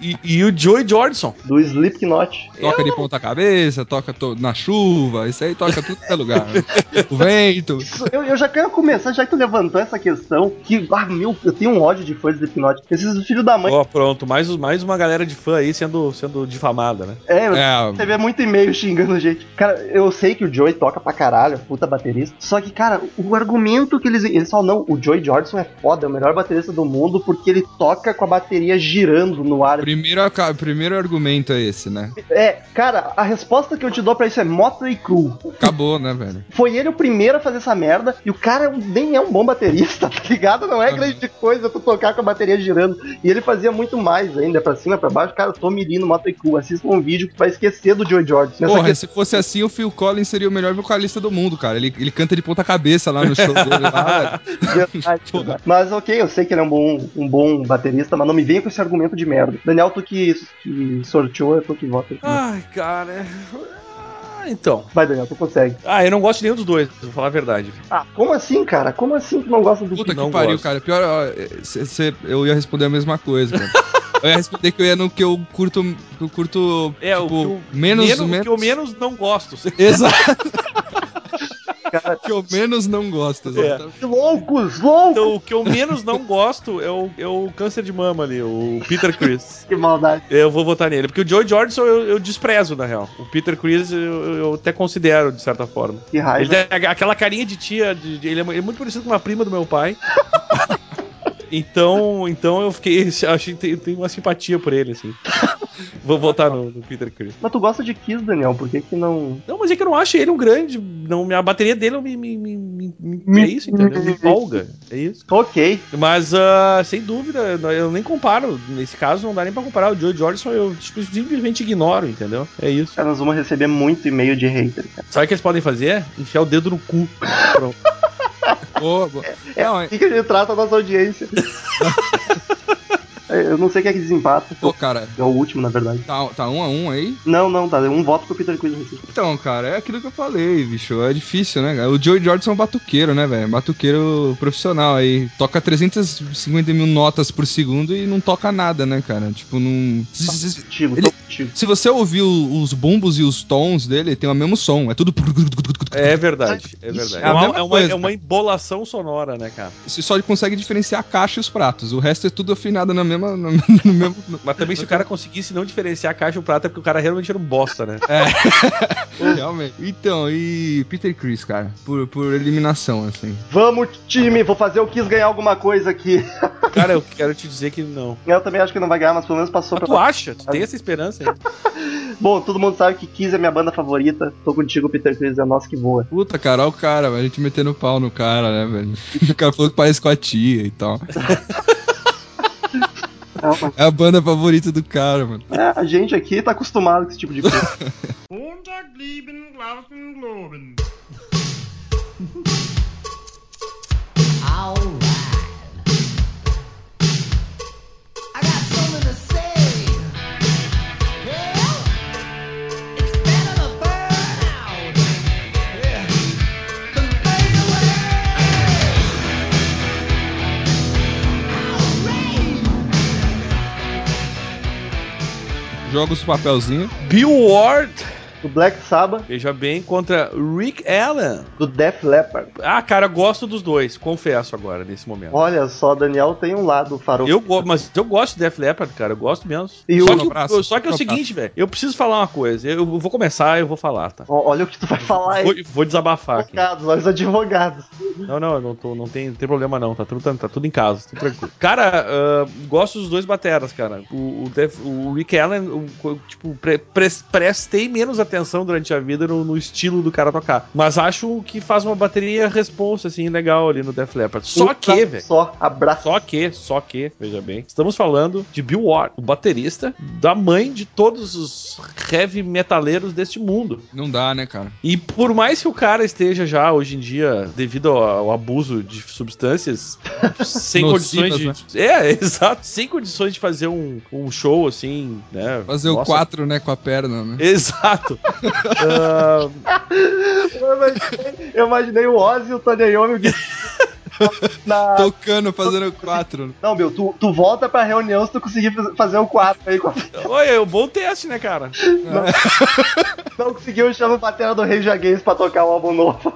e, e o Joey Jordison. Do Slipknot. Toca de ponta cabeça, toca to- na chuva, isso aí toca tudo que é lugar. o vento. Eu, eu já quero começar, já que tu levantou essa questão, que, ah, meu, eu tenho um ódio de fãs de Slipknot. Esses filhos da mãe. Ó, pronto, mais, mais uma galera de fã aí sendo, sendo difamada, né? É, eu É, Você vê muito e-mail xingando gente. Cara, eu sei que o Joey toca pra caralho, puta baterista. Só que, cara, o argumento que eles. Eles falam, não, o Joey Jordison é foda, é o melhor baterista do mundo porque ele toca com a bateria girando no ar. primeiro, primeiro argumento é esse, né? É, cara, a resposta que eu te dou pra isso é Motley Crue. Acabou, né, velho? Foi ele o primeiro a fazer essa merda e o cara nem é um bom baterista, tá ligado? Não é grande coisa tu tocar com a bateria girando. E ele fazia muito mais ainda, pra cima, pra baixo. Cara, eu tô mirando Motley Crue. Assista um vídeo que vai esquecer do Joey Jordison. Porra, questão- se fosse assim, o Phil Collins seria o melhor vocalista do mundo, cara. Ele, ele canta de ponta cabeça lá no show dele. Lá. Mas ok, eu sei que ele é um bom, um bom baterista, mas não me venha com esse argumento de merda. Daniel, tu que, que sorteou, é tu que vota. Ai, cara. Ah, então. Vai, Daniel, tu consegue. Ah, eu não gosto de nenhum dos dois, vou falar a verdade. Ah, como assim, cara? Como assim tu não gosta do Puta que não pariu, gosto. cara. Pior, ó, cê- cê- eu ia responder a mesma coisa, cara. Eu ia responder que eu ia no que eu curto, que eu curto É, o, tipo, que eu, menos, menos, menos... o que eu menos não gosto. Exato. que eu menos não gosto. Que loucos, loucos! Então, o que eu menos não gosto é o, é o câncer de mama ali, o Peter Chris. Que maldade. Eu vou votar nele. Porque o Joey Jordison eu, eu desprezo, na real. O Peter Chris eu, eu até considero, de certa forma. Que raiva. Ele tem aquela carinha de tia. de- de- ele, é, ele é muito parecido com uma prima do meu pai. Então, então eu fiquei. Achei tem, tem uma simpatia por ele, assim. Vou votar no, no Peter Chris. Mas tu gosta de Kiss, Daniel, por que que não... Não, mas é que eu não acho ele um grande. Não, a bateria dele me, me, me, me- me- é isso, entendeu? Me empolga. É isso. Ok. Mas, ah, sem dúvida, eu nem comparo. Nesse caso, não dá nem pra comparar. O Joe Jordison eu tipo, simplesmente ignoro, entendeu? É isso. Cara, nós vamos receber muito e-mail de hater, cara. Sabe o que eles podem fazer? Enfiar o dedo no cu. Pronto. Boa, boa. Não, é- Assim que a gente trata a nossa audiência. É, Eu não sei quem é que desempata. pô, cara, É o último, na verdade. tá, tá um a um aí? Não, não, tá. Um voto pro Peter Quill. aqui. Então, cara, é aquilo que eu falei, bicho. É difícil, né, cara? O Joey Jordison é um batuqueiro, né, velho? Batuqueiro profissional aí. Toca 350 mil notas por segundo e não toca nada, né, cara? Tipo, não. Se, se- Contigo, Ele- tô contigo. se você ouvir os bumbos e os tons dele, tem o mesmo som. É tudo. É verdade, é verdade. é É uma, é uma- coisa, é uma embolação sonora, né, cara? Você só consegue diferenciar a caixa e os pratos. O resto é tudo afinado na mesma. No, no mesmo. Mas também se o cara conseguisse não diferenciar a caixa e o prato é porque o cara realmente era um bosta, né? Realmente. Então, e Peter Chris, cara, por, por eliminação, assim. Vamos, time! Vou fazer o Kiss ganhar alguma coisa aqui. Cara, eu quero te dizer que não. Eu também acho que não vai ganhar, mas pelo menos passou Mas tu pela... acha? Tu tem essa esperança aí? Bom, todo mundo sabe que Kiss é minha banda favorita. Tô contigo, Peter Chris, é nós que voa. Puta, cara, olha o cara, a gente metendo pau no cara, né, velho? O cara falou que parece com a tia e tal. É a banda favorita do cara, mano. É, a gente aqui tá acostumado com esse tipo de coisa. Montag, Joga os papelzinhos. Bill Ward, do Black Sabbath, veja bem, contra Rick Allen. do Def Leppard. Ah, cara, eu gosto dos dois, confesso agora, nesse momento. Olha só, Daniel tem um lado farofa. Eu gosto, mas eu gosto de Def Leppard, cara, eu gosto mesmo. E só, o- que, só que é o seguinte, velho, eu preciso falar uma coisa. Eu vou começar, eu vou falar, tá? Olha o que tu vai falar aí. Vou, vou desabafar aqui. Advogados, olha os advogados. Não, não, eu não, tô, não, tem, não tem problema não, tá tudo, tá tudo em casa, tudo tranquilo. Cara, ah, gosto dos dois bateras, cara. O, o, Def- o Rick Allen, o- tipo, pre- pres- prestei menos atenção durante a vida no, no estilo do cara tocar. Mas acho que faz uma bateria responsa, assim, legal ali no Def Leppard. Só que, velho. Só, abraço. Só que, só que, veja bem, estamos falando de Bill Ward, o baterista da mãe de todos os heavy metaleiros deste mundo. Não dá, né, cara? E por mais que o cara esteja já hoje em dia, devido ao, ao abuso de substâncias, sem Nocivas, condições de. É, exato, sem condições de fazer um, um show assim, né? Fazer o Nossa, 4, né, com a perna, né? Exato. Ah, Eu imaginei, eu imaginei o Ozzy e o Tony Iommi o Gui- na... Tocando, fazendo 4. Não, meu, tu, tu volta pra reunião se tu conseguir faz- fazer o 4 aí. com a- Oi, é um bom teste, né, cara? Não conseguiu, chama o batera do Rei Jaguês pra tocar o álbum novo.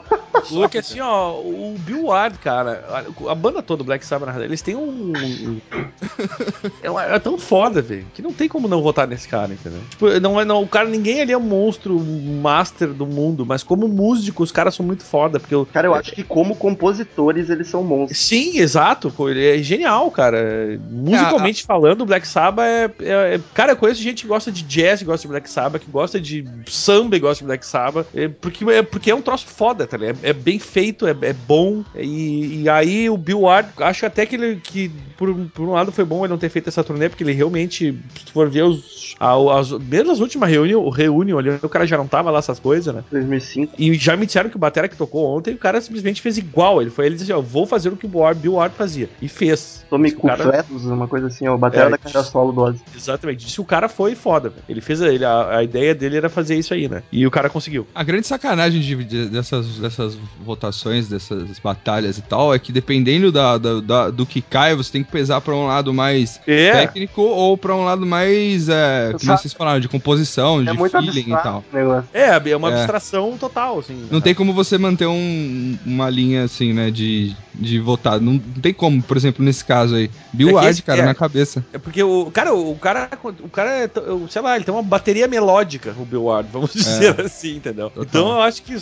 Porque assim, ó, o Bill Ward, cara, a, banda toda, o Black Sabbath, na verdade, eles têm um. um- é, uma- é tão foda, velho, que não tem como não votar nesse cara, entendeu? Tipo, não é, não, o cara, ninguém ali é um monstro, master do mundo, mas como músico, os caras são muito foda, porque o. Cara, eu acho que como compositores eles são monstros. Sim, exato, pô, ele é genial, cara. Musicalmente falando, o Black Sabbath é, é- é- Cara, eu conheço gente que gosta de jazz e gosta de Black Sabbath, que gosta de samba e gosta de Black Sabbath, é, porque, é, porque é um troço foda, tá ligado? É, é bem feito, é, é bom, e, e aí o Bill Ward, acho até que ele, que por, por um lado foi bom ele não ter feito essa turnê, porque ele realmente, se tu for ver os, a- as, mesmo as últimas reunião, reunião ali, o cara já não tava lá essas coisas, né? 2005. E já me disseram que o Batera que tocou ontem, o cara simplesmente fez igual. Ele foi, ele disse assim, ó, vou fazer o que o Bill Ward fazia. E fez. Tome o cara- Cufletos, uma coisa assim, ó, o batera É, da carreira solo do Ozzy. Exatamente. Disse o cara foi foda, velho. Ele fez, a- ele, a, a ideia dele era fazer isso aí, né? E o cara conseguiu. A grande sacanagem de, de- dessas, dessas votações, dessas batalhas e tal, é que dependendo da, da- da- do que cai, você tem que pesar pra um lado mais É. técnico ou pra um lado mais, é, como Sabe- vocês falaram, de composição, É de muito feeling e tal. É, é uma É. abstração total, assim. Não tem como você manter um- uma linha assim, né, de, de votar. Não, não tem como, por exemplo, nesse caso aí. Bill É Ward, cara, é. na cabeça. É porque o cara, o cara, o cara, é sei lá, ele tem uma bateria melódica, o Bill Ward, vamos dizer assim, entendeu? Total. Então eu acho que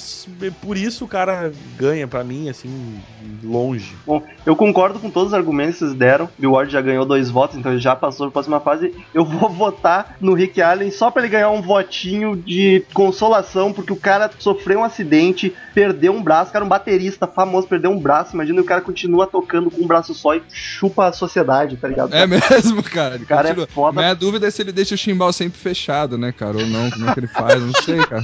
por isso o cara ganha pra mim, assim, longe. Bom, eu concordo com todos os argumentos que vocês deram. Bill Ward já ganhou dois votos, então ele já passou para a próxima fase. Eu vou votar no Rick Allen só para ele ganhar um votinho de consolação, porque o cara sofreu um acidente, perdeu um braço, o cara é um baterista famoso, perdeu um braço. Imagina o cara continua tocando com um braço só e chupa a sociedade, tá ligado? É mesmo, cara. Ele cara é continua. foda. Mas a dúvida é se ele deixa o chimbal sempre fechado, né, cara? Ou não, como é que ele faz? Não sei, cara.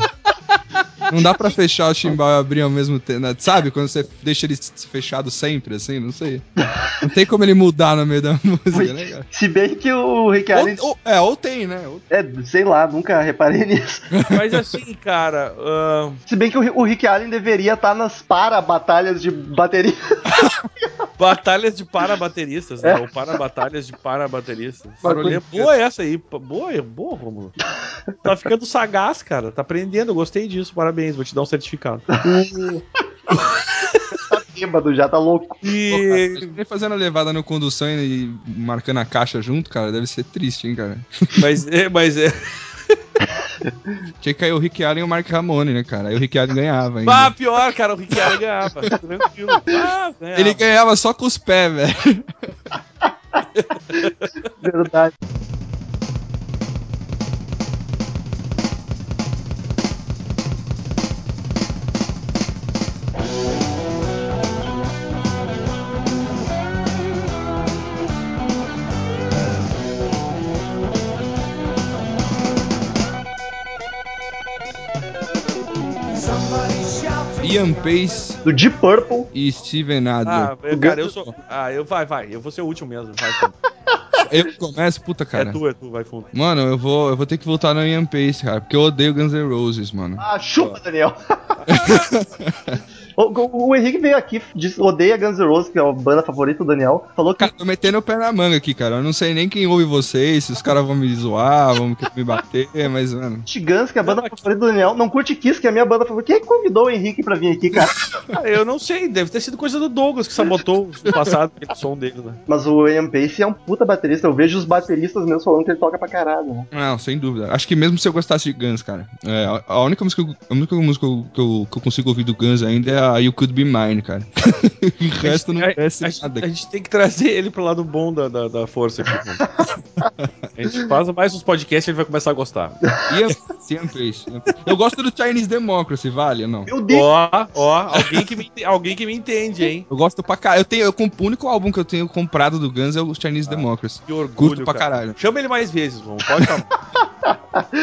Não dá pra fechar o chimbal e abrir ao mesmo tempo, né? sabe? Quando você deixa ele fechado sempre, assim, não sei. Não tem como ele mudar no meio da música, né, cara? Se bem que o Rick Allen. Ou, ou- é, ou tem, né? Ou- É, sei lá, nunca reparei nisso. Mas assim, cara, ahn, Se bem que o, o Rick Allen deveria estar nas para-batalhas de bateria. batalhas de para-bateristas, né? É. Ou para-batalhas de para-bateristas. Bagulho. Boa essa aí, boa, boa, Romulo. Tá ficando sagaz, cara. Tá aprendendo, eu gostei disso, parabéns, vou te dar um certificado. Tá bêbado já, tá louco. E... Ele fazendo a levada no condução e marcando a caixa junto, cara, deve ser triste, hein, cara. Mas é, mas é. Tinha que cair o Rick Allen e o Mark Ramone, né, cara? Aí o Rick Allen ganhava ainda. Ah, pior, cara, o Ricardo ganhava. Tranquilo. Ah, ganhava. Ele ganhava só com os pés, velho. Verdade. Ian Pace Do Deep Purple. e Steven Adler. Ah, eu- cara, eu sou. Ah, eu vai, vai. Eu vou ser o último mesmo. Vai. Eu começo, puta, cara. É tu, é tu, vai fundo. Mano, eu vou, eu vou ter que voltar no Ian Pace, cara, porque eu odeio Guns N' Roses, mano. Ah, chupa, Daniel. o, o- o Henrique veio aqui, disse, odeia Guns N' Roses, que é a banda favorita do Daniel. Falou que Cara, tô metendo o pé na manga aqui, cara. Eu não sei nem quem ouve vocês, se os caras vão me zoar, vão querer me bater, mas, mano. curte Guns, que é a banda favorita do Daniel. Não curte Kiss, que é a minha banda favorita. Quem é convidou o Henrique pra vir aqui, cara? Ah, eu não sei, deve ter sido coisa do Douglas que sabotou o passado, aquele som dele, né? Mas o Ian Pace é um puta baterista. Eu vejo os bateristas meus falando que ele toca pra caralho, né? Não, sem dúvida. Acho que mesmo se eu gostasse de Guns, cara. é, a- única música, que eu- a única música que eu, que eu- que eu consigo ouvir do Guns ainda é a You Could Be Mine, cara. o resto não a, parece a, nada. a gente tem que trazer ele pro lado bom da, da, da força aqui. mano. a gente faz mais uns podcasts e ele vai começar a gostar. Pace. Ian Pace. Eu gosto do Chinese Democracy, vale ou não? Meu Deus! Ó, ó, alguém que, me, alguém que me entende, hein? Eu gosto pra caralho. Eu tenho, eu, o único álbum que eu tenho comprado do Guns é o Chinese Democracy. Que orgulho, Curto pra cara. caralho. Chama ele mais vezes, vamos. Pode chamar.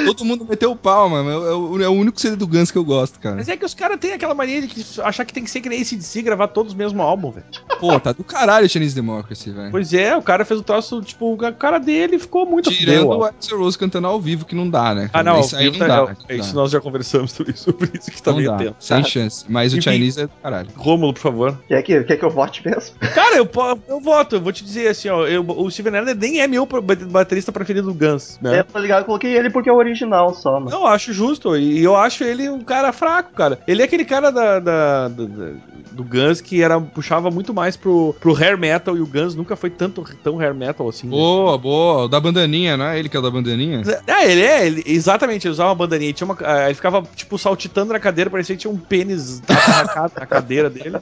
Todo mundo meteu o pau, mano. É, o- é o único CD do Guns que eu gosto, cara. Mas é que os caras têm aquela mania de que- achar que tem que ser que nem ACDC gravar todos o mesmo álbum, velho. Pô, tá do caralho o Chinese Democracy, velho. Pois é, o cara fez o troço, tipo, a cara dele ficou muito Tirando fudeu, o ó. Axl Rose cantando ao vivo, que não dá, né? Ah, não, Isso aí não tá- dá. é, não isso dá. nós já conversamos sobre isso, que tá Não meio dá, tempo. sem chance. Mas o. Chinese é do caralho. Rômulo, por favor. Quer que, quer que eu vote mesmo? Cara, eu, eu voto, eu vou te dizer assim, ó, eu- o Steven Adler nem é meu baterista preferido do Guns, né? É, tá ligado? Eu coloquei ele porque é o original só, mano. Eu acho justo, e eu acho ele um cara fraco, cara. Ele é aquele cara da, da- da- da- do Guns que era, puxava muito mais pro, pro hair metal, e o Guns nunca foi tanto tão hair metal assim. né? Boa, boa. O da bandaninha, não é ele que é o da bandaninha? É, ele é, ele- exatamente, ele usava uma bandaninha, tinha uma, ele ficava, tipo, saltitando na cadeira, parecia que tinha um pênis atarracado na cadeira dele.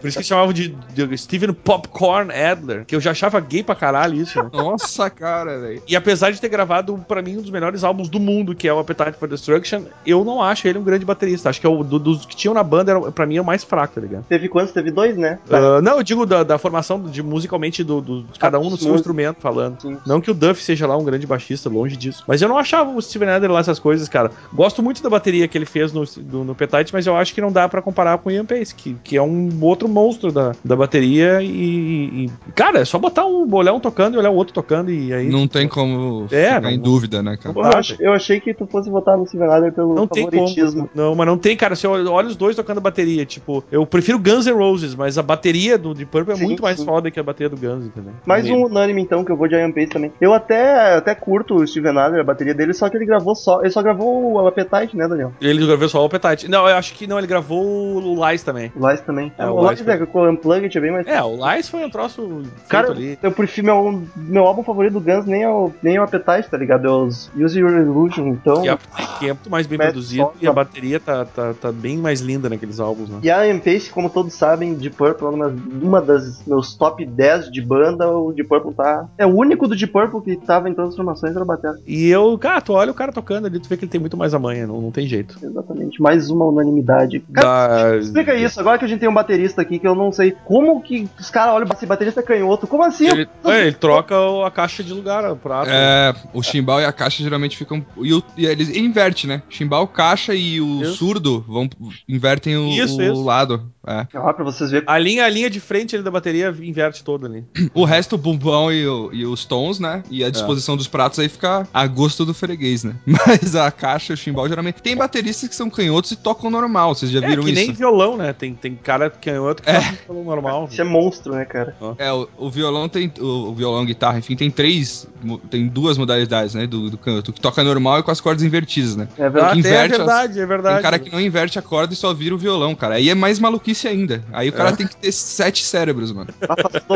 Por isso que chamavam de, de Steven Popcorn Adler, que eu já achava gay pra caralho isso, né? Nossa, cara, velho. E apesar de ter gravado, pra mim, um dos melhores álbuns do mundo, que é o Appetite for Destruction, eu não acho ele um grande baterista. Acho que é o, do- dos que tinham na banda, era, pra mim, é o mais fraco, tá ligado? Teve quantos? Teve dois, né? Ah, não, eu digo da, da formação de musicalmente do, do- de cada Ah, um no dos seu instrumento falando. Sim. Não que o Duff seja lá um grande baixista, longe disso. Mas eu não achava o Steven Adler lá essas coisas, cara. Gosto muito da bateria que ele fez no, do- no Appetite, mas eu acho que não dá pra comparar com o Ian Pace, que, que é um outro monstro da, da bateria. E, e- Cara, é só botar um, olhar um tocando e olhar o outro tocando e aí. Não tem como É, ficar não- em dúvida, né, cara? Eu, ach- eu achei que tu fosse votar no Steven Adler pelo Não tem favoritismo. como. Não, mas não tem, cara. Você olha olha os dois tocando bateria. Tipo, eu prefiro Guns N' Roses, mas a bateria do Deep Purple é Sim, muito mais sim. foda que a bateria do Guns, entendeu? Mais um unânime, então, que eu vou de Iron Pace também. Eu até, até curto o Steven Adler, a bateria dele, só que ele gravou só. Ele só gravou o Appetite, né, Daniel? Ele gravou só o Appetite. Não, eu acho que não, ele gravou o Lies também. O Lies também. É, o o Lies Lies é com o Unplugged é bem mais. É, o Lies foi um troço Cara, ali. eu prefiro meu, meu álbum favorito do Guns nem é o, nem é o Appetite, tá ligado? É os Use Your Illusion, então. Que é, que é muito mais bem produzido e a bateria tá, tá, tá bem mais linda naqueles álbuns, né? E a Iron Pace, como todos sabem, de Purple é uma, uma das meus top 10 de banda, o de Purple tá. É o único do de Purple que tava em todas as formações era batera. E eu, cara, tu olha o cara tocando ali, tu vê que ele tem muito mais a manha, não, não tem jeito. Exatamente. Mais uma unanimidade. Cara, Da- explica isso, agora que a gente tem um baterista aqui que eu não sei como que os caras olham assim, baterista é canhoto. Como assim? Ele, é, ele troca a caixa de lugar, o prato. É, o chimbal e a caixa geralmente ficam. E, o- e eles inverte, né? Chimbal, caixa e o Isso. surdo vão invertem o, Isso, o isso. lado. É. Ah, pra vocês verem. A linha, a linha de frente ali da bateria inverte toda ali. O resto, o bumbão e, o- e os tons, né? E a disposição dos pratos aí fica a gosto do freguês, né? Mas a caixa o chimbal geralmente. Tem bateristas que são canhotos e tocam normal, vocês já É, viram que isso? nem violão, né? Tem, tem cara que é outro que É. toca violão normal. Isso é monstro, né, cara? É, o, o violão tem. O, o violão, guitarra, enfim, tem três. Tem duas modalidades, né? Do, do canhoto. Que toca normal e com as cordas invertidas, né? É Ah, verdade. tem, é inverte as- verdade, é verdade. Tem cara que não inverte a corda e só vira o violão, cara. Aí é mais maluquice ainda. Aí o cara É. tem que ter sete cérebros, mano.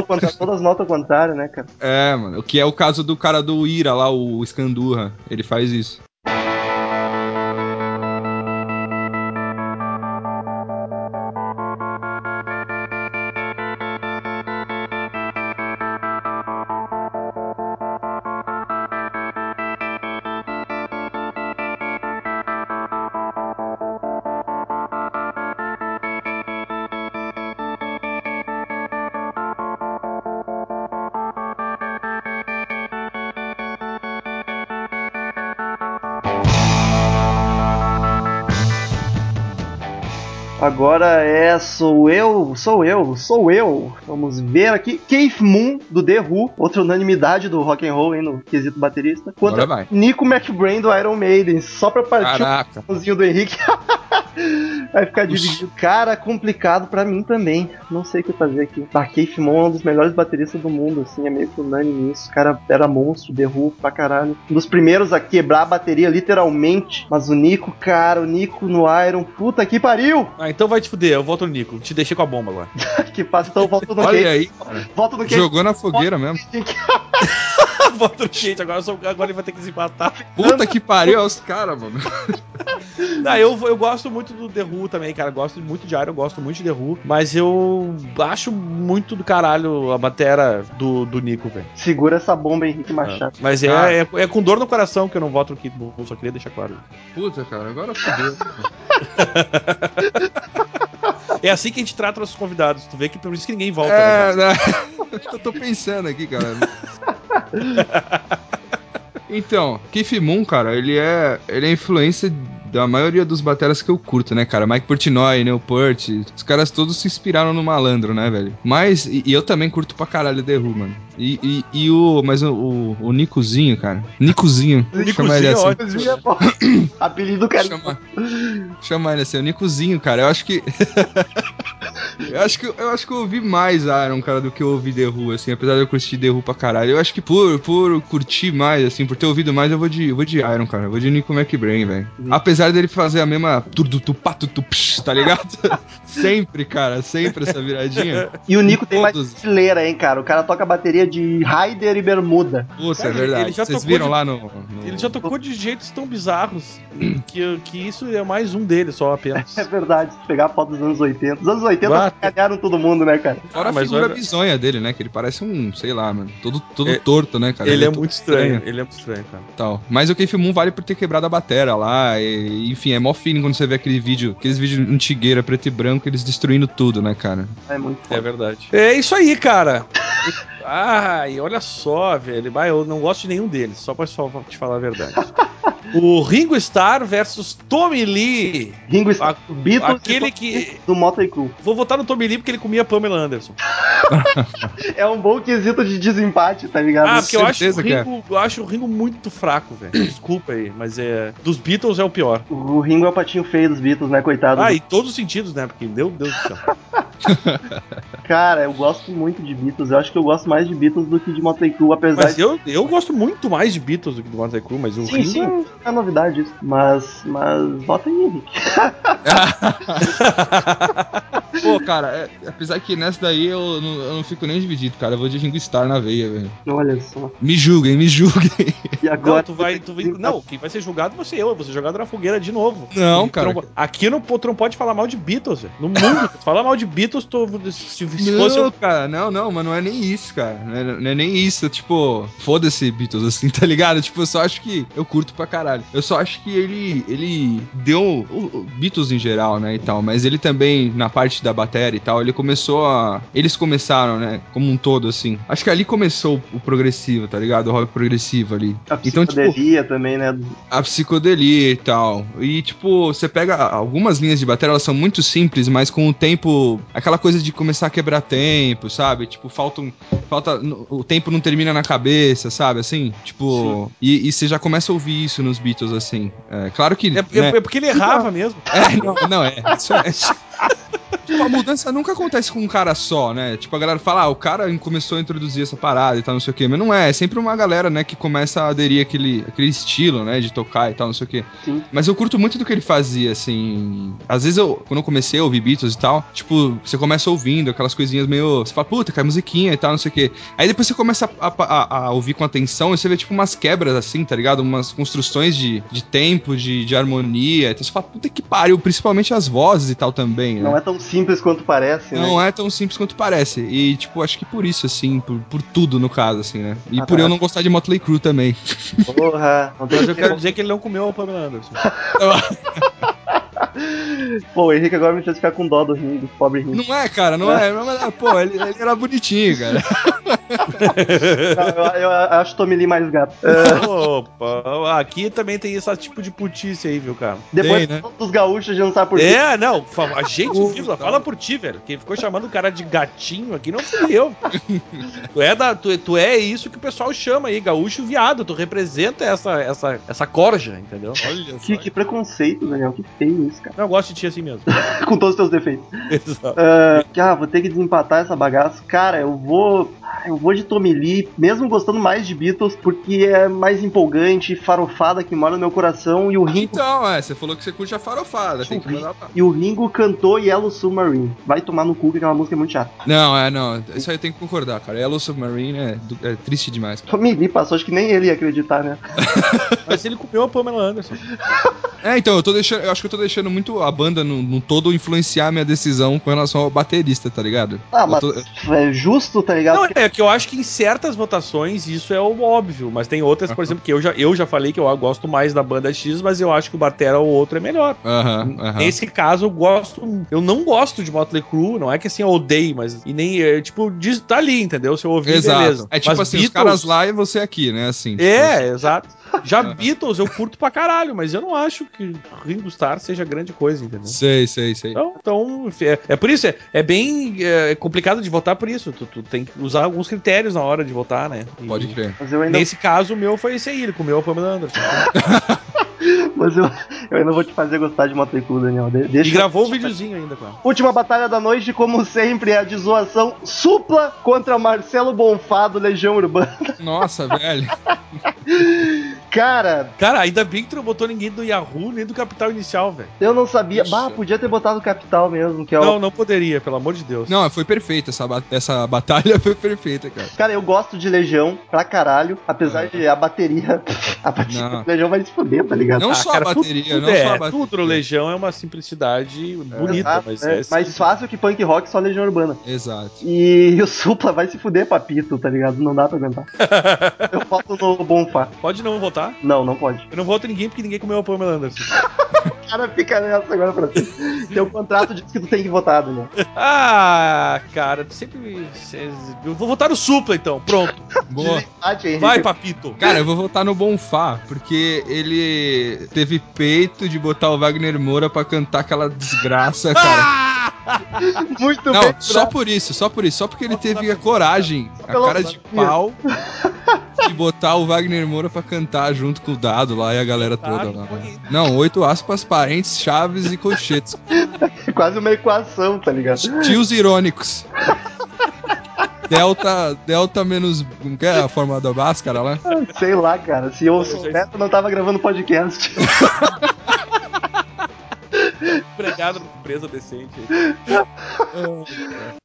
Contrário, todas as notas ao contrário, né, cara? É, mano. O que é o caso do cara do Ira lá, o Skandurra. Ele faz isso. Sou eu, sou eu, sou eu. Vamos ver aqui. Keith Moon do The Who, outra unanimidade do rock and roll aí no quesito baterista. Contra. Nico McBrain do Iron Maiden, só pra partir Caraca. o do Henrique. Vai ficar dividido. Cara, complicado pra mim também. Não sei o que fazer aqui. Keith Moon é um dos melhores bateristas do mundo, assim, é meio que unânime isso. O cara era monstro, The Who pra caralho. Um dos primeiros a quebrar a bateria, literalmente. Mas o Nico, cara, o Nico no Iron, puta que pariu! Ah, então vai te fuder, eu volto no Nico. Te deixei com a bomba agora. que passa, então eu volto no Olha Keith. aí, cara. Volto no Keith. Jogou na fogueira mesmo. volto no gente, agora, eu sou- agora ele vai ter que desempatar. Puta que pariu, é os caras, mano. Não, eu, eu gosto muito do The Who também, cara. Gosto muito de Iron, gosto muito de The Who. Mas eu acho muito do caralho a batera do, do Nico, velho. Segura essa bomba, Henrique Machado. Mas é, Ah. é, é com dor no coração que eu não voto no Kid Bull, só queria deixar claro. Puta, cara, agora fodeu. É assim que a gente trata os convidados. Tu vê que por isso que ninguém volta. É, né? né? eu tô pensando aqui, cara. Então, Keith Moon, cara, ele é, ele é influência da maioria dos bateras que eu curto, né, cara? Mike Portnoy, Neil Peart, os caras todos se inspiraram no malandro, né, velho? Mas, e, e eu também curto pra caralho The Who, mano. E, e, e o, mas o, o, o Nicozinho, cara, Nicozinho, chama ele assim. ótimo. É. Apelido cara. Chama, chama ele assim, o Nicozinho, cara. Eu acho que. eu, acho que eu acho que eu ouvi mais Iron, cara, do que eu ouvi The Who, assim, apesar de eu curtir The Who pra caralho. Eu acho que por, por curtir mais, assim, por ter ouvido mais, eu vou de, eu vou de Iron, cara. Eu vou de Nico McBrain, velho. Apesar dele fazer a mesma turdutu patutu psh, tá ligado? sempre, cara, sempre essa viradinha. E o Nico tem mais brasileira, hein, cara? O cara toca bateria de Raider e Bermuda. Puta, é verdade. ele já Vocês viram de- lá no, no- Ele já tocou de jeitos tão bizarros que, que isso é mais um deles só apenas. É verdade, se pegar a foto dos anos 80. Os anos 80 Bata. ganharam todo mundo, né, cara? Fora Ah, a figura olha- bizonha dele, né? Que ele parece um, sei lá, mano, todo, todo É- torto, né, cara? ele é todo muito estranho, ele é muito estranho, cara. tal. Mas o Keith Moon vale por ter quebrado a batera lá. E, enfim, é mó feeling quando você vê aquele vídeo, aqueles vídeos antigueira, preto e branco, eles destruindo tudo, né, cara? É muito É foda. verdade. É isso aí, cara. Ai, olha só, velho. Eu não gosto de nenhum deles, só pra só te falar a verdade. O Ringo Starr versus Tommy Lee. Ringo Starr, Beatles aquele e que- do Motley Crue. Vou votar no Tommy Lee porque ele comia Pamela Anderson. É um bom quesito de desempate, tá ligado? Ah, porque eu acho, o. Ringo, eu acho o Ringo muito fraco, velho. Desculpa aí, mas é. Dos Beatles é o pior. O Ringo é o patinho feio dos Beatles, né, coitado? Ah, em todos os sentidos, né? Porque, meu Deus do céu. Cara, eu gosto muito de Beatles. Eu acho que eu gosto mais de Beatles do que de Motley Crue, apesar Mas de... eu, eu gosto muito mais de Beatles do que do Motley Crue, mas o Sim, sim, não é novidade isso. Mas, mas, bota aí, Henrique. Pô, cara, é- apesar que nessa daí eu não, eu não fico nem dividido, cara. Eu vou de Ringo Starr na veia, velho. Olha só. Me julguem, me julguem. E Não, agora... tu vai, tu vai- não, quem vai ser julgado vai ser eu. Eu vou ser jogado na fogueira de novo. Não, cara. não- aqui no, tu não pode falar mal de Beatles, velho. No mundo. tu falar mal de Beatles, tu, se, se Não, fosse. um- cara, não, não, mas não é nem isso, cara. Não é, não é nem isso, tipo, foda-se Beatles, assim, tá ligado? Tipo, eu só acho que eu curto pra caralho. Eu só acho que ele, ele deu, o, o Beatles em geral, né, e tal, mas ele também, na parte da bateria e tal, ele começou a, eles começaram, né, como um todo, assim. Acho que ali começou o progressivo, tá ligado? O rock progressivo ali. A Então, tipo, psicodelia também, né? a psicodelia e tal. E, tipo, você pega algumas linhas de bateria, elas são muito simples, mas com o tempo. Aquela coisa de começar a quebrar tempo, sabe? Tipo, falta. um- falta o tempo não termina na cabeça, sabe? Assim? Tipo. E, e você já começa a ouvir isso nos Beatles, assim. É, claro que. É, né? é- é porque ele errava mesmo. É, não, não, é. Isso é. Tipo, a mudança nunca acontece com um cara só, né? Tipo, a galera fala, ah, o cara começou a introduzir essa parada e tal, não sei o quê. Mas não é, é sempre uma galera, né, que começa a aderir àquele, àquele estilo, né, de tocar e tal, não sei o quê. Sim. Mas eu curto muito do que ele fazia, assim. Às vezes eu, quando eu comecei a ouvir Beatles e tal, tipo, você começa ouvindo aquelas coisinhas meio. Você fala, puta, cai musiquinha e tal, não sei o quê. Aí depois você começa a, a- a ouvir com atenção e você vê, tipo, umas quebras, assim, tá ligado? Umas construções de, de tempo, de, de harmonia. Então você fala, puta que pariu, principalmente as vozes e tal também, né? Não é tão simples quanto parece, né? Não é tão simples quanto parece. E, tipo, acho que por isso, assim, por, por tudo, no caso, assim, né? E Ah, por tá. eu não gostar de Motley Crue também. Porra. Não tem Mas eu quero dizer que ele não comeu a Pamela Anderson. Pô, o Henrique agora me fez ficar com dó do Ringo, pobre Ringo. Não é, cara, não é. Mas, pô, ele, ele era bonitinho, cara. Não, eu, eu acho Tommy Lee mais gato. É, Opa, aqui também tem esse tipo de putice aí, viu, cara? depois Tem, né? dos gaúchos gente não sabe por quê. É, não, a gente viva, fala por ti, velho. Quem ficou chamando o cara de gatinho aqui não fui eu. tu, é da, tu, tu é isso que o pessoal chama aí, gaúcho viado. Tu representa essa, essa, essa corja, entendeu? Olha Que, que preconceito, Daniel. Que feio isso, cara. Não, eu gosto de ti assim mesmo. com todos os teus defeitos. Exato. Ah, que, ah, vou ter que desempatar essa bagaça. Cara, eu vou. Eu vou de Tommy Lee, mesmo gostando mais de Beatles, porque é mais empolgante, farofada que mora no meu coração. E o Ringo, Então, é, você falou que você curte a farofada, tem que mandar pra... e o Ringo cantou Yellow Submarine. Vai tomar no cu, que aquela música é muito chata. Não, é, não, isso aí eu tenho que concordar, cara. Yellow Submarine é, é triste demais. Tommy Lee passou, acho que nem ele ia acreditar, né? Mas ele comeu a Pamela Anderson. É, então, eu tô deixando, eu acho que eu tô deixando muito a banda no, no todo influenciar a minha decisão com relação ao baterista, tá ligado? Ah, Eu mas tô- é justo, tá ligado? Não, é que eu acho que em certas votações isso é o óbvio, mas tem outras, por exemplo, que eu já, eu já falei que eu gosto mais da banda X, mas eu acho que o Batera ou o outro é melhor. Nesse caso, eu gosto. Eu não gosto de Motley Crue, não é que assim eu odeio, mas. E nem. é, tipo, diz, tá ali, entendeu? Se eu ouvir, Exato. beleza. É tipo Mas assim, os Beatles- caras lá e você aqui, né? Assim. tipo, É, exato. Já Beatles eu curto pra caralho, mas eu não acho que Ringo Starr seja grande coisa, entendeu? Sei, sei, sei. Então, então é, é por isso, é, é bem é, complicado de votar por isso. Tu, tu tem que usar alguns critérios na hora de votar, né? E Pode crer. Ainda, Nesse caso, o meu foi esse aí, ele comeu a Pamela Anderson. mas eu, eu ainda vou te fazer gostar de Motley Crue, Daniel. De- deixa E gravou o videozinho ainda, cara. Última batalha da noite, como sempre, é a de zoação supla contra Marcelo Bonfá do Legião Urbana. Nossa, velho. Cara, Cara, ainda bem que tu não botou ninguém do Yahoo nem do Capital Inicial, velho. eu não sabia. Ixi. Bah, podia ter botado o Capital mesmo, que é o. Não, não poderia, pelo amor de Deus. Não, foi perfeita essa, ba- essa batalha, foi perfeita, cara. Cara, eu gosto de Legião pra caralho, apesar de a bateria. A bateria Não. do Legião vai se fuder, tá ligado? Não só a tudo- bateria, tudo não é, só a bateria. Tudo no Legião é uma simplicidade bonita, Exato, mas é, é, mais fácil que punk rock, só Legião Urbana. Exato. E o Supla vai se fuder papito, tá ligado? Não dá pra aguentar. eu voto no Bonfá. Pode não votar? Não, não pode. Eu não voto em ninguém porque ninguém comeu a Pamela Anderson. O cara fica nessa agora pra ti. Teu contrato diz que tu tem que votar, Daniel. ah, cara, tu sempre. Eu vou votar no Supla então, pronto. Boa. Vai, papito. Cara, eu vou votar no Bonfá, porque ele teve peito de botar o Wagner Moura pra cantar aquela desgraça, cara. Muito Não, bem. só por isso, só por isso, só porque ele teve a coragem, a cara de pau, de botar o Wagner Moura pra cantar junto com o Dado lá e a galera toda lá. Não, oito aspas, parentes, chaves e colchetes. É quase uma equação, tá ligado? Tios irônicos. Delta, delta menos. Como que é a forma da Bhaskara lá? Sei lá, cara. Se eu soubesse, eu não tava gravando podcast. Empregado numa empresa decente.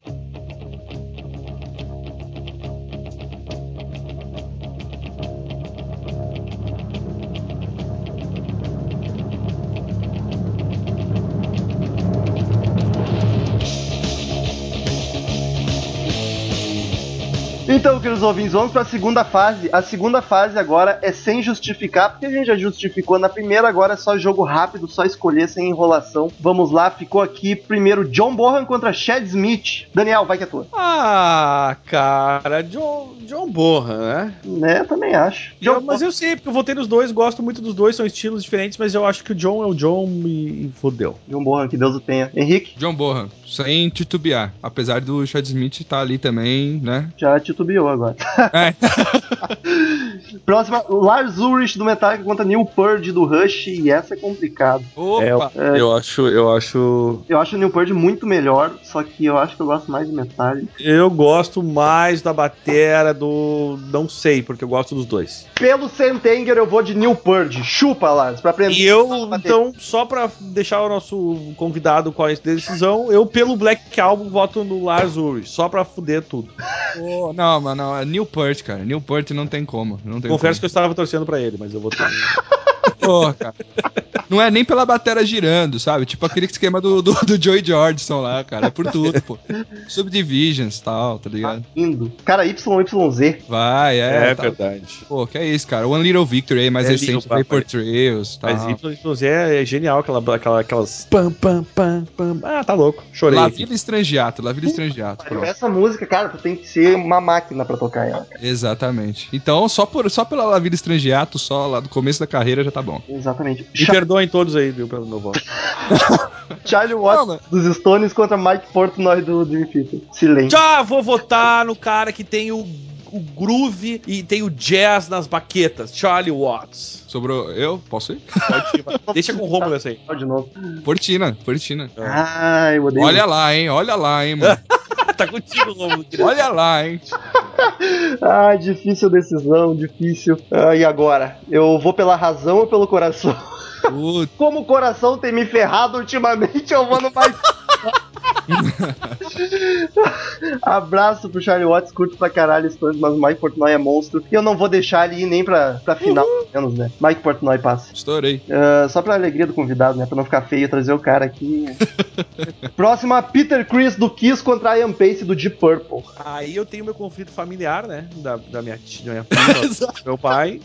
Então, queridos ouvintes, vamos pra segunda fase. A segunda fase agora é sem justificar, porque a gente já justificou na primeira, agora é só jogo rápido, só escolher sem enrolação. Vamos lá, ficou aqui primeiro John Bohan contra Chad Smith. Daniel, vai que é tua. Ah, cara, John, John Borra, né? Né, também acho. Eu- John mas eu sei, porque eu votei nos dois, gosto muito dos dois, são estilos diferentes, mas eu acho que o John é o John e, e fodeu. John Bohan, que Deus o tenha. Henrique, John Bohan, sem titubear. Apesar do Chad Smith estar ali também, né? já titubeou agora. É, Próxima, Lars Ulrich do Metallica contra Neil Purge do Rush, e essa é complicado. opa! É. Eu acho, eu acho. Eu acho o Neil Purge muito melhor, só que eu acho que eu gosto mais de Metallica. Eu gosto mais da batera do. Não sei, porque eu gosto dos dois. Pelo Sentenger, eu vou de Neil Purge. Chupa, Lars, pra aprender. E eu, então, só pra deixar o nosso convidado com a decisão, eu, pelo Black Album, voto no Lars Ulrich, só pra fuder tudo. Pô, não, mas não, é Newport, cara. Newport não tem como. Não tem Confesso que como. eu estava torcendo pra ele, mas eu votei. Pô, cara. não é nem pela bateria girando, sabe? Tipo aquele esquema do, do, do Joey Jordison lá, cara. É por tudo, pô. Subdivisions e tal, tá ligado? Lindo. Cara, YYZ. Vai, é. É, tá. verdade. Pô, que é isso, cara. One Little Victory aí, mais É, recente, Vapor Papai. Trails. Mas YYZ é genial, aquela, aquela, aquelas pam, pam, pam, pam. Ah, tá louco. Chorei La aqui. Vida Estrangeato, La Vida Estrangeato. Pronto. Essa música, cara, tu tem que ser uma máquina pra tocar ela. cara. Exatamente. Então, só, por, só pela La Vida Estrangeato, só lá do começo da carreira já tá bom. Exatamente. Me Cha- perdoem todos aí, viu, pelo meu voto. Charlie Watts Não, dos Stones contra Mike Portnoy do Dream Theater. Silêncio. Já vou votar no cara que tem o, o groove e tem o jazz nas baquetas, Charlie Watts. Sobrou eu? Posso ir? Pode ir. Deixa com o Romulo essa aí. De novo. Fortina, Fortina. Ai, eu odeio. Olha lá, hein? Olha lá, hein, mano. tá contigo, Romulo. Olha lá, hein? Ai, difícil decisão, difícil. Ah, e agora? Eu vou pela razão ou pelo coração? Puta, Como o coração tem me ferrado ultimamente, eu vou no mais. Abraço pro Charlie Watts, curto pra caralho Stones, mas o Mike Portnoy é monstro. E eu não vou deixar ele ir nem pra, pra final, pelo menos, né? Mike Portnoy passa. estourei. Ah, só pra alegria do convidado, né? Pra não ficar feio trazer o cara aqui. Próxima, Peter Chris do Kiss contra Ian Pace do Deep Purple. Aí eu tenho meu conflito familiar, né? Da, da minha tia, da minha prima, meu pai.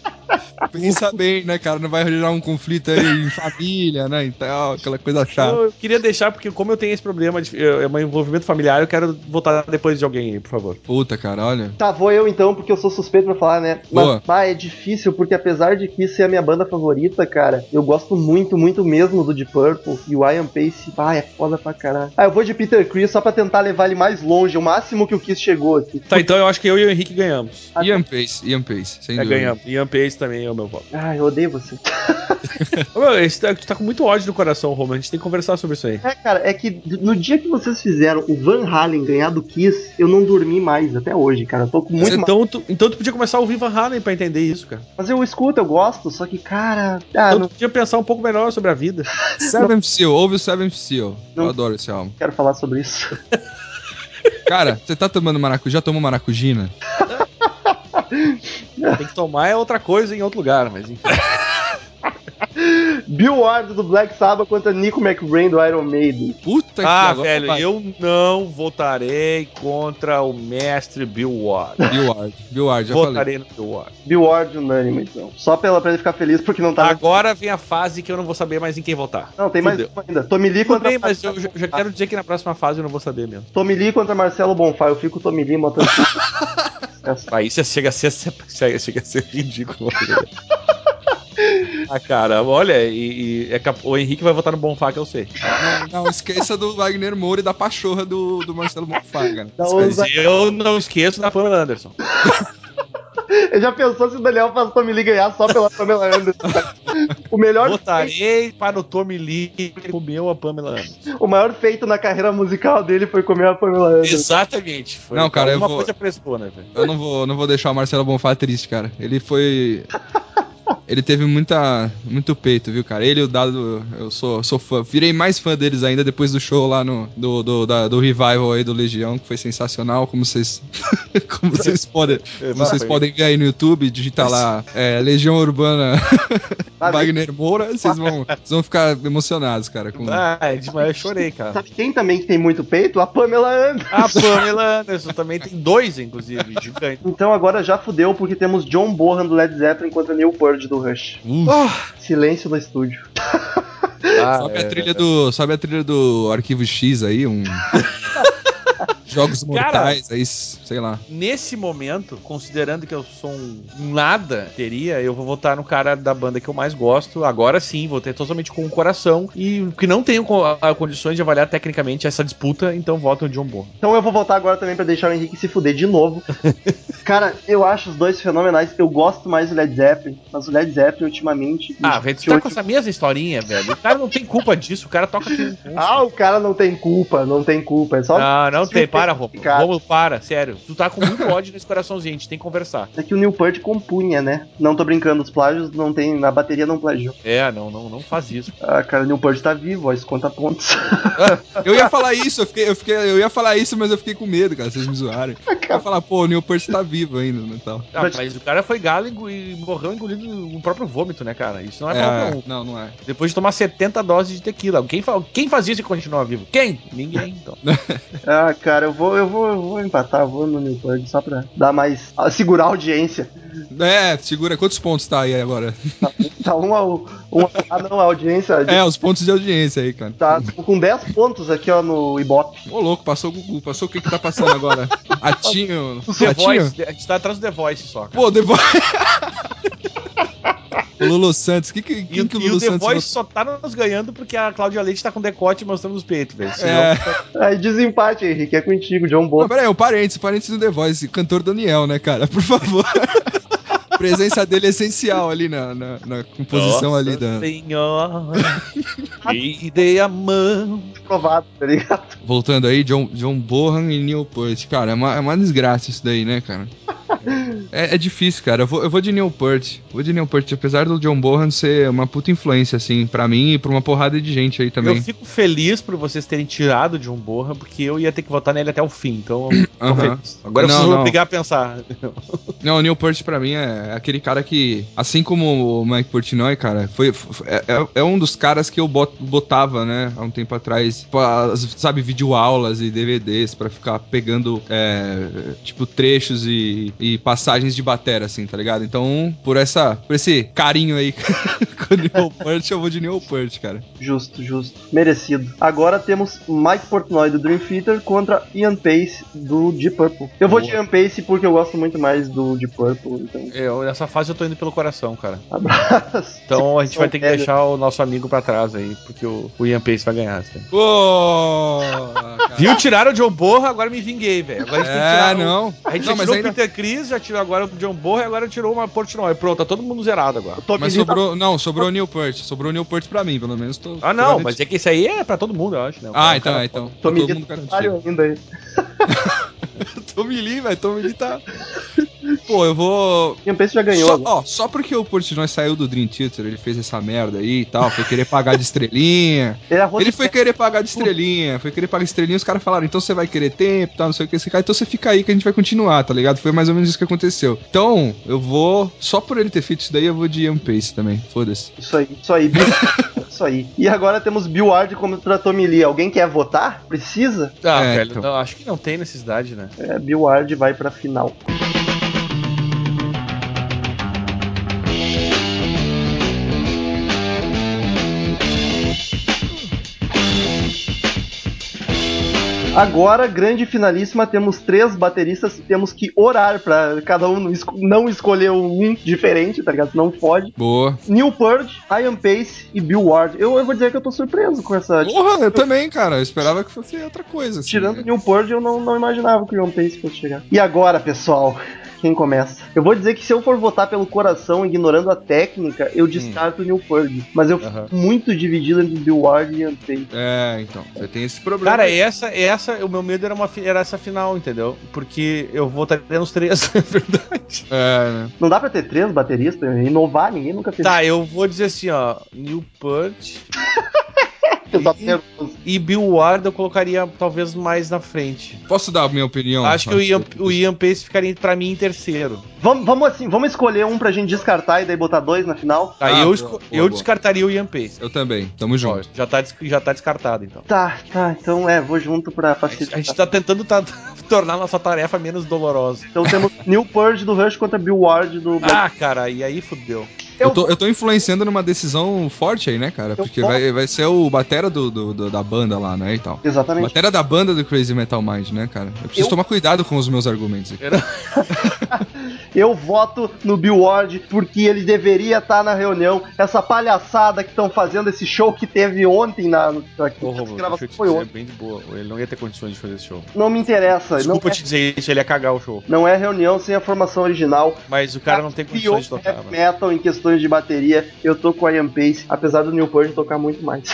Pensa bem, né, cara? Não vai gerar um conflito aí em família, né? Então, aquela coisa chata. Eu queria deixar, porque como eu tenho esse problema de é um envolvimento familiar, eu quero votar depois de alguém aí, por favor. Puta, cara, olha. Tá, vou eu então, porque eu sou suspeito pra falar, né? Boa. Mas, bah, é difícil, porque apesar de Kiss ser a minha banda favorita, cara, eu gosto muito, muito mesmo do Deep Purple. E o Ian Pace, bah, é foda pra caralho. Ah, eu vou de Peter Chris só pra tentar levar ele mais longe, o máximo que o Kiss chegou aqui. Tá, então eu acho que eu e o Henrique ganhamos. Ian Pace, Ian Pace, sem É, dúvida. ganhamos. Ian Pace também é o meu voto. Ah, eu odeio você. Ô, meu, esse, tá- tu tá com muito ódio no coração, Romulo. A gente tem que conversar sobre isso aí. É, cara, é que no dia que vocês fizeram o Van Halen ganhar do Kiss, eu não dormi mais até hoje, cara. Eu tô com muito mal. então, tu, então tu podia começar a ouvir Van Halen pra entender isso, cara. Mas eu escuto, eu gosto, só que, cara. Ah, Então não tu podia pensar um pouco melhor sobre a vida. Seventh Seal, ouve o Seventh Seal. Não. Eu adoro esse álbum. quero falar sobre isso. Cara, você tá tomando maracujá? Já tomou maracujina? Tem que tomar é outra coisa em outro lugar, mas enfim. Bill Ward do Black Sabbath contra Nico McBrain do Iron Maiden. Puta Ah, agora velho, vai. eu não votarei contra o mestre Bill Ward. Bill Ward, Bill Ward, já falei. Votarei no Bill Ward. Bill Ward unânime, então. Só pela, pra ele ficar feliz porque não tá. Agora vem a fase que eu não vou saber mais em quem votar. Não, tem mais Fudeu. uma ainda. Tommy Lee Tudo contra bem, mas eu já- já quero dizer que na próxima fase eu não vou saber mesmo. Tommy Lee contra Marcelo Bonfá. Eu fico Tommy Lee matando. Aí você chega a ser, chega a ser ridículo. ah, cara, olha, e, e é cap- o Henrique vai votar no Bonfá, que eu sei. Não, não, esqueça do Wagner Moura e da pachorra do, do Marcelo Bonfá, cara. Não, Mas eu não esqueço da Pamela Anderson. Eu já pensou se o Daniel Tommy Lee ganhar só pela Pamela Anderson? O melhor Votarei para o Tommy Lee que comeu a Pamela Anderson. o maior feito na carreira musical dele foi comer a Pamela Anderson. Exatamente. Foi Não, cara, eu uma vou- coisa prestou, né, velho? Eu não vou, não vou deixar o Marcelo Bonfá triste, cara. Ele foi. Ele teve muita, muito peito, viu, cara? Ele e o Dado, eu sou, sou fã. Virei mais fã deles ainda depois do show lá no, do, do, da- do revival aí do Legião, que foi sensacional, como vocês, como vocês podem, como vocês podem ver aí no YouTube, digitar lá é, Legião Urbana Wagner Moura, vocês vão, vocês vão ficar emocionados, cara. Com... Ah, é demais, eu chorei, cara. Sabe quem também que tem muito peito? A Pamela Anderson. A Pamela Anderson também tem dois, inclusive, gigante. Então agora já fudeu porque temos John Bohan do Led Zeppelin contra Neil Peart do Rush. Uh, Silêncio no estúdio. Ah, sabe, é, a trilha do, sabe a trilha do Arquivo X aí? Um. Jogos mortais, aí, sei lá. Nesse momento, considerando que eu sou um nada teria, eu vou votar no cara da banda que eu mais gosto. Agora sim, vou ter totalmente com o coração. E que não tenho condições de avaliar tecnicamente essa disputa, então voto no John Bonham. Então eu vou voltar agora também pra deixar o Henrique se fuder de novo. Cara, eu acho os dois fenomenais. Eu gosto mais do Led Zeppelin, mas o Led Zeppelin ultimamente. Ah, velho, tu tá com essa mesma historinha, velho. O cara não tem culpa disso, o cara toca. Ah, o cara não tem culpa, não tem culpa. É só. Não, não para Romulo. Romulo, para, sério. Tu tá com muito ódio nesse coraçãozinho, a gente tem que conversar. É que o Newport compunha, né? Não tô brincando, os plágios não tem. Na bateria não plagiou. É, não, não, não faz isso. Ah, cara, o Newport tá vivo, ó, isso conta pontos. Eu ia falar isso, eu, fiquei, eu, fiquei, eu ia falar isso, mas eu fiquei com medo, cara, vocês me zoarem. Eu ia falar, pô, o Newport tá vivo ainda, né, tal. Ah, mas o cara foi galo e morreu engolindo o próprio vômito, né, cara? Isso não é, É, um. não, não é. Depois de tomar 70 doses de tequila. Quem, fa quem faz isso e continua vivo? Quem? Ninguém, então. ah, cara, eu vou, eu vou, eu vou empatar, eu vou no Newport só pra dar mais. segurar a audiência. É, segura, quantos pontos tá aí agora? Tá um ao. Um, ah, não, a audiência. É, os pontos de audiência aí, cara. Tá com 10 pontos aqui, ó, no Ibope. Ô, louco, passou o Gugu, passou o que que tá passando agora? Atinho, The Atinho? Voice, a gente tá atrás do The Voice só. cara. Pô, The Voice. o Lulu Santos, que, que, E, que o e Lulu o The Santos Voice só tá nos ganhando porque a Cláudia Leite tá com decote mostrando os peitos, velho. É. Aí desempate, Henrique, é contigo, John Boa. pera aí, o parênteses, parênteses do The Voice, cantor Daniel, né, cara? Por favor. A presença dele é essencial ali na, na, na composição Nossa ali da. Senhora, me dei a mão. Provado, tá ligado? Voltando aí, John, John Bohan e Newport. Cara, é uma, é uma desgraça isso daí, né, cara? É, é difícil, cara. Eu vou, eu vou de Newport. Vou de Newport, apesar do John Bohan ser uma puta influência, assim, pra mim e pra uma porrada de gente aí também. Eu fico feliz por vocês terem tirado de um borra, porque eu ia ter que votar nele até o fim, então Aham. feliz. Agora eu Não, preciso não. obrigar a pensar. Não, o Newport pra mim é aquele cara que, assim como o Mike Portnoy, cara, foi, f- é, é- é um dos caras que eu bot- botava, né, há um tempo atrás, pra, sabe, videoaulas e DVDs pra ficar pegando, é, tipo, trechos e, e passagens de batera, assim, tá ligado? Então, por essa, por esse carinho aí com o Newport, eu vou de Newport, cara. Justo, justo. Merecido. Agora temos Mike Portnoy do Dream Theater contra Ian Pace do Deep Purple. Eu vou de Ian Pace porque eu gosto muito mais do Deep Purple, então. Eu, nessa fase eu tô indo pelo coração, cara. Abraço. Então a gente vai ter que deixar o nosso amigo pra trás aí, porque o, o Ian Pace vai ganhar. Assim. Cara. Viu? Tiraram o John Borra, agora me vinguei, velho. Agora a gente tem que É, tirar o- não. A gente Não, tirou ainda- o Peter Chris, já tirou agora o John Borra e agora tirou uma Portnoy. Pronto, tá todo mundo zerado agora. Mas Lee tá- sobrou, não, sobrou o Newport, sobrou o Newport pra mim, pelo menos. Tô, Ah, não, mas é que esse aí é pra todo mundo, eu acho, né? O Ah, cara- então, o cara- é, então. Tá Tommy todo Lee mundo tá garantido. ainda aí. Tommy Lee, velho, Tommy Lee tá... Pô, eu vou... Ian Pace já ganhou Só, agora. ó, só porque o Portnoy saiu do Dream Theater, ele fez essa merda aí e tal, foi querer pagar de estrelinha. Ele, Ele foi querer pagar de estrelinha, foi querer pagar de estrelinha, os caras falaram, então você vai querer tempo, tal, não sei o que, esse cara, então você fica aí que a gente vai continuar, tá ligado? Foi mais ou menos isso que aconteceu. Então, eu vou, só por ele ter feito isso daí, eu vou de Ian Pace também, foda-se. Isso aí, isso aí, Bill. isso aí. E agora temos Bill Ward contra Tommy Lee. Alguém quer votar? Precisa? Ah, É, velho, então. não, acho que não tem necessidade, né? É, Bill Ward vai pra final. Agora, grande finalíssima, temos três bateristas, temos que orar pra cada um não esco- não escolher um diferente, tá ligado? Não pode. Boa. Neil Peart, Ian Pace e Bill Ward. Eu, eu vou dizer que eu tô surpreso com essa. Porra, eu também, cara, eu esperava que fosse outra coisa. assim, Tirando né? Neil Peart, eu não, não imaginava que o Ian Pace fosse chegar. E agora, pessoal? Quem começa? Eu vou dizer que se eu for votar pelo coração, ignorando a técnica, eu descarto o Neil Peart. Mas eu Aham. fico muito dividido entre Bill Ward e Pace. É, então, você tem esse problema. Cara, essa, essa, o meu medo era, uma, era essa final, entendeu? Porque eu votaria nos três, é verdade. É, né? Não dá pra ter três bateristas? Inovar, ninguém nunca fez Tá, eu vou dizer assim, ó. Neil Nervoso. e Bill Ward eu colocaria talvez mais na frente. Posso dar a minha opinião? Acho que o Ian, o Ian Pace ficaria pra mim em terceiro. Vamos, vamos assim, vamos escolher um pra gente descartar e daí botar dois na final? Tá, Ah, eu, boa, eu boa. descartaria o Ian Pace. Eu também, tamo junto. já, tá, já tá descartado, então. Tá, tá, então é, vou junto pra facilitar. a gente tá tentando tá- tornar nossa tarefa menos dolorosa. Então temos Neil Peart do Rush contra Bill Ward do Black Ah, cara, e aí fudeu. Eu tô, eu tô influenciando numa decisão forte aí, né, cara? Porque posso- vai, vai ser o batera do, do- do- da banda lá, né, e tal. Exatamente. Batera da banda do Crazy Metal Mind, né, cara? Eu preciso Eu- tomar cuidado com os meus argumentos aqui. Eu voto no Bill Ward porque ele deveria estar na reunião. Essa palhaçada que estão fazendo, esse show que teve ontem na. Aqui, Romulo, gravação foi ontem. bem de boa. Ele não ia ter condições de fazer esse show. Não me interessa. Desculpa não, te dizer isso, ele ia cagar o show. é, não é reunião sem a formação original. Mas o cara não tem condições de tocar, mano. metal em questões de bateria, eu tô com o Ian Pace, apesar do Newport tocar muito mais.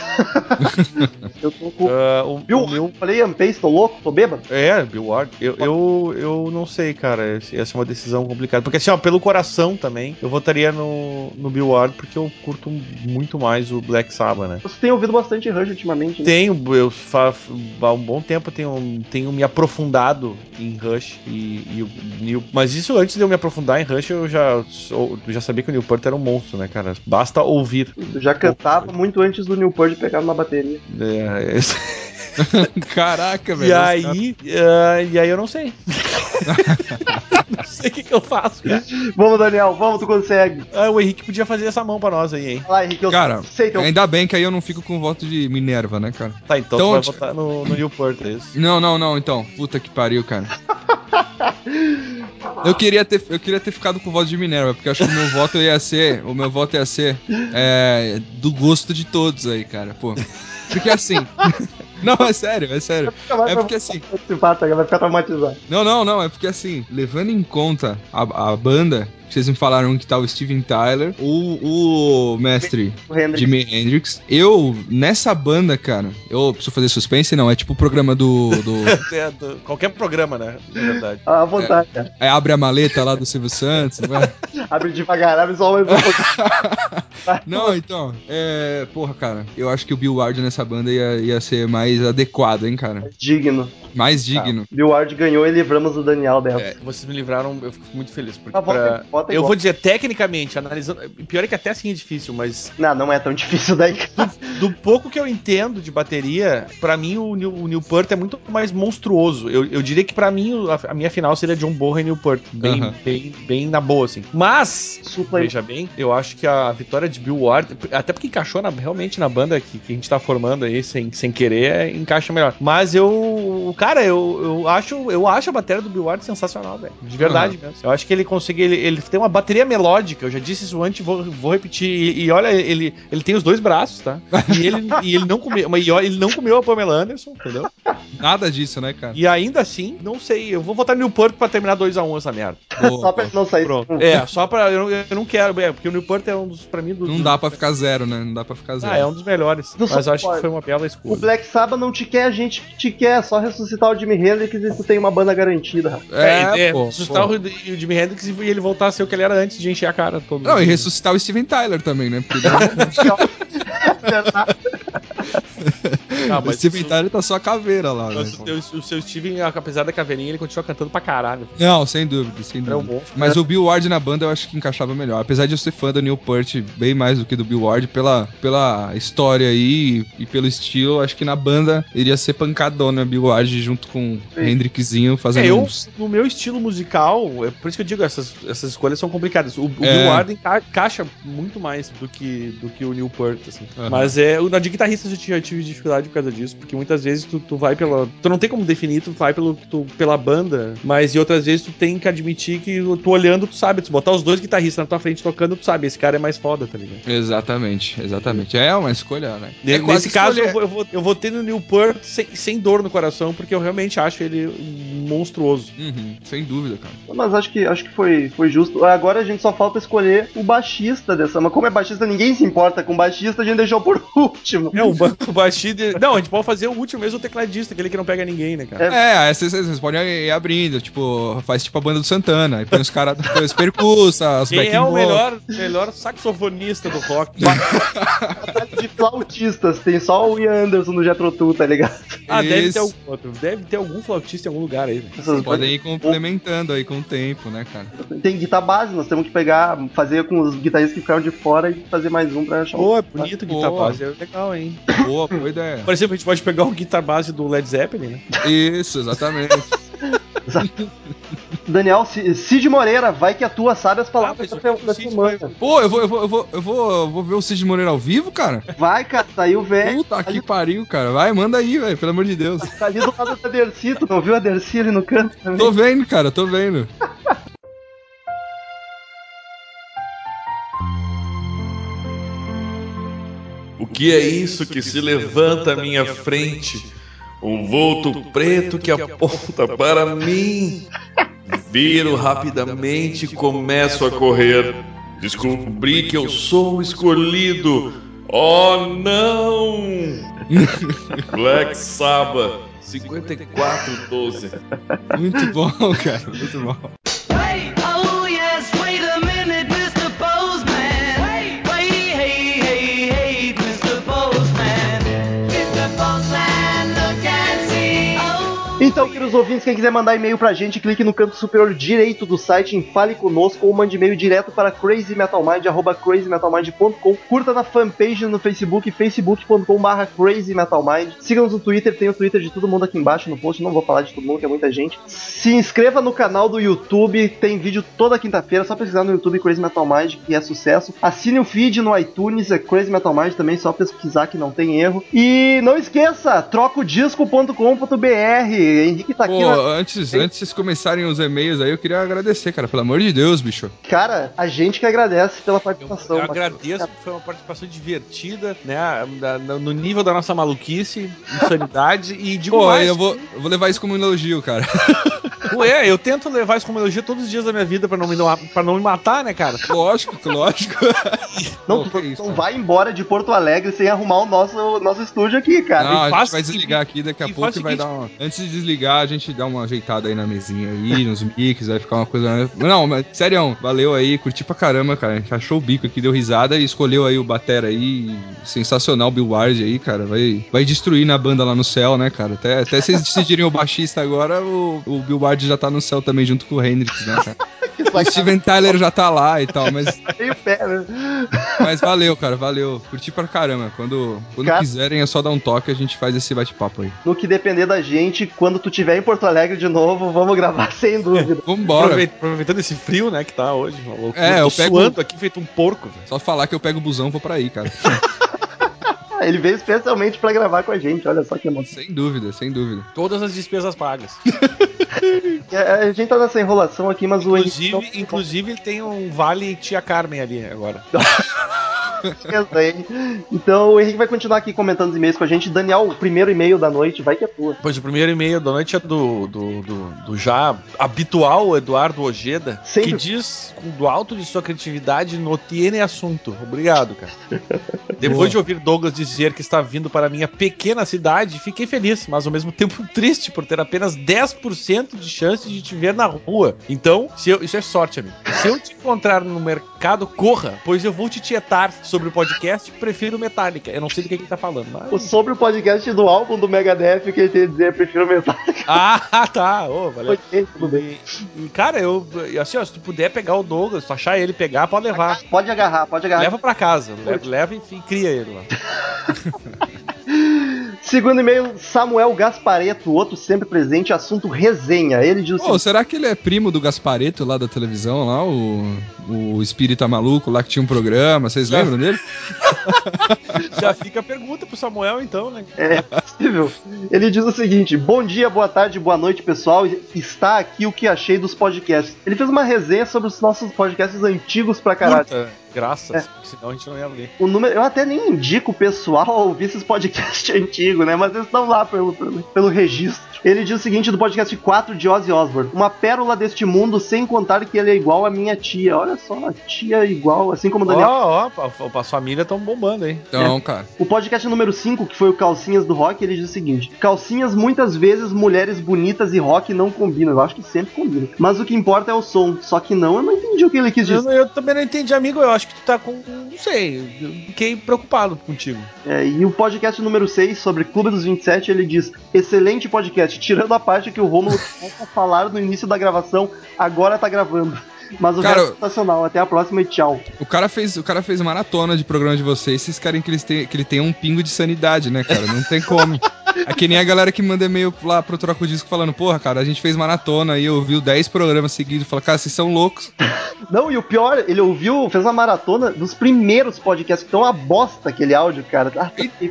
eu tô com. Ah, o, Viu? o meu. Falei Ian Pace, tô louco? Tô bêbado? É, Bill Ward. Eu, eu, eu não sei, cara. Essa é uma decisão complicada. Porque assim, ó, pelo coração também, eu votaria no, no Bill Ward porque eu curto muito mais o Black Sabbath, né? Você tem ouvido bastante Rush ultimamente, né? Tenho, eu fa, há um bom tempo tenho, tenho me aprofundado em Rush e, e o Neil. Mas isso antes de eu me aprofundar em Rush, eu já, eu já sabia que o Neil Peart era um monstro, né, cara? Basta ouvir. Eu já cantava muito antes do Newport pegar numa bateria. É, Caraca, velho. e aí, ah, e aí eu não sei. não sei o que, que eu faço, cara. Vamos, Daniel, vamos, tu consegue. Ah, o Henrique podia fazer essa mão pra nós aí, hein? Vai lá, Henrique, eu Cara, sei teu. ainda bem que aí eu não fico com voto de Minerva, né, cara? Tá, então, Então, tu vai votar no, no Newport, é isso? Não, não, não, então. Puta que pariu, cara. Eu queria ter, eu queria ter ficado com o voto de Minerva, porque eu acho que o meu voto ia ser, o meu voto ia ser é, do gosto de todos aí, cara, pô. Porque assim, não, é sério, é sério. É porque assim? Vai ficar traumatizado. não, não, não, é porque assim, levando em conta a, a banda, vocês me falaram que tá o Steven Tyler, o, o mestre O Hendrix. Jimi Hendrix, eu, nessa banda, cara, eu preciso fazer suspense, não, é tipo o programa do, do É, do- qualquer programa, né? Na verdade. À vontade, cara. é, Abre a Maleta lá do Silvio Santos, é? Abre devagar, abre só mais um. Não, então, é. Porra, cara, eu acho que o Bill Ward nessa banda ia, ia ser mais adequado, hein, cara? Digno. Mais digno. Bill Ward ganhou e livramos o Daniel dela. É, vocês me livraram, eu fico muito feliz. Porque Ah, vota- pra- vota eu igual. vou dizer, tecnicamente, analisando. Pior é que até assim é difícil, mas Não, não é tão difícil daí. do pouco que eu entendo de bateria, pra mim o, New, o Newport é muito mais monstruoso. Eu, eu diria que pra mim a, a minha final seria John Bonham e Newport. Bem, Aham. bem, bem na boa, assim. Mas, Supla veja bem, eu acho que a vitória de Bill Ward, até porque encaixou na- realmente na banda que, que a gente tá formando aí, sem, sem querer, é, encaixa melhor. Mas eu, cara, eu, eu acho eu acho a bateria do Bill Ward sensacional, velho. De verdade mesmo. Eu acho que ele consegue, ele, ele tem uma bateria melódica, eu já disse isso antes, vou, vou repetir. E, e olha, ele, ele tem os dois braços, tá? E ele, e ele não comeu, mas ele não comeu a Pamela Anderson, entendeu? Nada disso, né, cara? E ainda assim, não sei, eu vou votar no Newport pra terminar 2x1 essa merda. Boa, Só pra ele não sair. Pronto. É, só pra. Eu, não- eu não quero, é, porque o Newport é um dos, pra mim, dos. Não dá pra ficar zero, né? Não dá pra ficar zero. Ah, é um dos melhores. Não Mas eu acho que foi uma bela O escolha. Black Sabbath não te quer, a gente que te quer. É só ressuscitar o Jimi Hendrix e tu tem uma banda garantida. rapaz. É, é, pô, ressuscitar pô. o, o Jimi Hendrix e ele voltar a ser o que ele era antes de encher a cara todo Não, e dia. ressuscitar o Steven Tyler também, né? Porque Ah, o mas Steven isso- tá só a caveira lá, né? mas o, teu- o seu Steven, apesar da caveirinha, ele continua cantando pra caralho. Não, sem dúvida, sem Ele é um dúvida. monstro. Mas o Bill Ward na banda eu acho que encaixava melhor. Apesar de eu ser fã do Neil Peart bem mais do que do Bill Ward, pela, pela história aí e pelo estilo, acho que na banda iria ser pancadona Bill Ward junto com o Hendrixzinho fazendo É, eu, uns... no meu estilo musical, é por isso que eu digo, essas, essas escolhas são complicadas. O, o É. Bill Ward enca- encaixa muito mais do que, do que o Newport, assim. Aham. Mas é, o- na de guitarrista eu já tive dificuldade por causa disso, porque muitas vezes tu, tu vai pela. Tu não tem como definir, tu vai pelo, tu- pela banda, mas e outras vezes tu tem que admitir que tu olhando, tu sabe, tu botar os dois guitarristas na tua frente tocando, tu sabe, esse cara é mais foda, tá ligado? Exatamente, exatamente. É uma escolha, né? É Nesse caso, eu vou, eu, vou, eu vou ter no Newport sem, sem dor no coração, porque eu realmente acho ele monstruoso. Uhum, sem dúvida, cara. Mas acho que, acho que foi, foi justo. Agora a gente só falta escolher o baixista dessa. Mas como é baixista, ninguém se importa com baixista, a gente deixou por último. É, o banco baixista. Não, a gente pode fazer o último mesmo o tecladista, aquele que não pega ninguém, né, cara? É. É, vocês, vocês podem ir abrindo, tipo, faz tipo a banda do Santana, aí põe os caras, põe os percussa, os Quem é o melhor, melhor saxofonista do rock? De flautistas, tem só o Ian Anderson no Jetro tá ligado? ah, deve Isso. ter algum outro. Deve ter algum flautista em algum lugar aí. velho. Essas Podem ir complementando aí com o tempo, né, cara? Tem guitarra base, nós temos que pegar, fazer com os guitarristas que ficaram de fora e fazer mais um pra achar um. Pô, é bonito o guitar Boa. base, é legal, hein? Boa, boa ideia. Por exemplo, a gente pode pegar o guitar base do Led Zeppelin, né? Isso, exatamente. Daniel, Cid Moreira, vai que a tua sabe as palavras Ah, da, semana. vai- Pô, eu vou, eu vou, eu vou, eu vou, eu vou ver o Cid Moreira ao vivo, cara? Vai, cara, saiu velho. Puta que pariu, cara. Vai, manda aí, velho, pelo amor de Deus. Tá ali do lado da Dercy, tu não viu a Dercy ali no canto também? Tô vendo, cara, tô vendo. Que é isso que se levanta à minha frente? Um vulto preto que aponta para mim. Viro rapidamente e começo a correr. Descobri que eu sou o escolhido. Oh não! Black Sabbath 5412. Muito bom, cara. Muito bom. Então, queridos ouvintes, quem quiser mandar e-mail pra gente, clique no canto superior direito do site em Fale Conosco ou mande e-mail direto para crazymetalmind.com. Curta na fanpage no Facebook, facebook.com barra crazymetalmind. Siga-nos no Twitter, tem o Twitter de todo mundo aqui embaixo no post, não vou falar de todo mundo, que é muita gente. Se inscreva no canal do YouTube, tem vídeo toda quinta-feira, só pesquisar no YouTube Crazy Metal Mind, que é sucesso. Assine o feed no iTunes, é Crazy Metal Mind também, só pesquisar que não tem erro. E não esqueça, trocodisco.com.br. Henrique tá aqui Pô, na... antes, antes de vocês começarem os e-mails aí, eu queria agradecer, cara. Pelo amor de Deus, bicho. Cara, a gente que agradece pela participação. Eu agradeço, porque foi uma participação divertida, né? da- No nível da nossa maluquice, insanidade e digo Pô, mais. eu vou, eu vou levar isso como um elogio, cara. Ué, eu tento levar isso como elogio todos os dias da minha vida pra não me, pra não me matar, né, cara? lógico, lógico. Não, Pô, tu isso, não cara. vai embora de Porto Alegre sem arrumar o nosso, nosso estúdio aqui, cara. Não, a faz gente vai desligar aqui daqui a e pouco e vai seguinte- dar uma. Antes de desligar, a gente dá uma ajeitada aí na mesinha aí, nos mix, vai ficar uma coisa. Não, mas sério, valeu aí, curti pra caramba, cara. A gente achou o bico aqui, deu risada e escolheu aí o Batera aí. Sensacional, Bill Ward aí, cara. Vai, vai destruir na banda lá no céu, né, cara? Até, até vocês decidirem o baixista agora, o, o Bill Ward já tá no céu também junto com o Hendrix, né, cara? O Steven Tyler já tá lá e tal, mas, né? mas valeu, cara, valeu. Curti pra caramba. Quando, quando Cara- quiserem é só dar um toque, a gente faz esse bate-papo aí. No que depender da gente, quando tu tiver em Porto Alegre de novo, vamos gravar sem dúvida. Vambora. Aproveit- Aproveitando esse frio, né, que tá hoje. uma loucura. É, tô eu pego- suando aqui feito um porco, velho. Só falar que eu pego o busão e vou pra aí, cara. Ele veio especialmente pra gravar com a gente, olha só que emoção. sem dúvida, sem dúvida. Todas as despesas pagas. É, A gente tá nessa enrolação aqui, mas o Henrique Inclusive, inclusive ele tem um Vale Tia Carmen ali agora. Então o Henrique vai continuar aqui comentando os e-mails com a gente. Daniel, o primeiro e-mail da noite, vai que é tua. Pois o primeiro e-mail da noite é do, do, do, do já habitual Eduardo Ojeda, Sempre. que diz, do alto de sua criatividade, no tiene assunto. Obrigado, cara. Depois de ouvir Douglas dizer que está vindo para minha pequena cidade, fiquei feliz, mas ao mesmo tempo triste por ter apenas 10% de chance de te ver na rua. Então, se eu- isso é sorte, amigo. Se eu te encontrar no mercado, corra, pois eu vou te tietar sobre o podcast Prefiro Metallica. Eu não sei do que ele tá falando, mas... O- Sobre o podcast do álbum do Megadeth, que ele tem a dizer, prefiro Metallica. Ah, tá. Ô, valeu. Tudo bem. E, e, cara, eu. Assim, ó, se tu puder pegar o Douglas, se tu achar ele pegar, pode levar. Pode agarrar, pode agarrar. Leva pra casa. Leva, leva e fi- cria ele lá. Segundo e-mail, Samuel Gaspareto, outro sempre presente, assunto resenha. Ele diz o Pô, seguinte, será que ele é primo do Gaspareto lá da televisão, lá, o, o espírita maluco lá que tinha um programa, vocês lembram dele? Já fica a pergunta pro Samuel, então, né? É possível. Ele diz o seguinte: Bom dia, boa tarde, boa noite, pessoal. Está aqui o que achei dos podcasts. Ele fez uma resenha sobre os nossos podcasts antigos pra caralho. Curta, graças, porque senão a gente não ia ler. O número, eu até nem indico o pessoal a ouvir esses podcasts antigos, né? Mas eles estão lá pelo, pelo, pelo registro. Ele diz o seguinte do podcast 4 de Ozzy Osbourne: Uma pérola deste mundo, sem contar que ele é igual à minha tia. Olha só, a tia é igual, assim como o Ó, Daniel. ó, pa- as famílias estão bombando, hein? Então, cara. O podcast número 5, que foi o Calcinhas do Rock, ele diz o seguinte: Calcinhas, muitas vezes mulheres bonitas e rock não combinam. Eu acho que sempre combinam. Mas o que importa é o som. Só que não, eu não entendi o que ele quis Eu, dizer. eu também não entendi, amigo. Eu acho que tu tá com. Não sei. Eu fiquei preocupado contigo. É, e o podcast número 6, sobre Clube dos 27, ele diz: Excelente podcast, tirando a parte que o Romulo começa a falar no início da gravação, agora tá gravando. Mas o Cara, resto é sensacional. Até a próxima e tchau. O cara fez, o cara fez maratona de programa de vocês, vocês querem que, eles tenham, que ele tenha um pingo de sanidade, né, cara? Não tem como. É que nem a galera que manda e-mail lá pro Troco Disco falando, porra, cara, a gente fez maratona e ouviu 10 programas seguidos. Fala, cara, vocês são loucos. Não, e o pior, ele ouviu, fez uma maratona dos primeiros podcasts, que estão uma bosta aquele áudio, cara. Ah, tem tem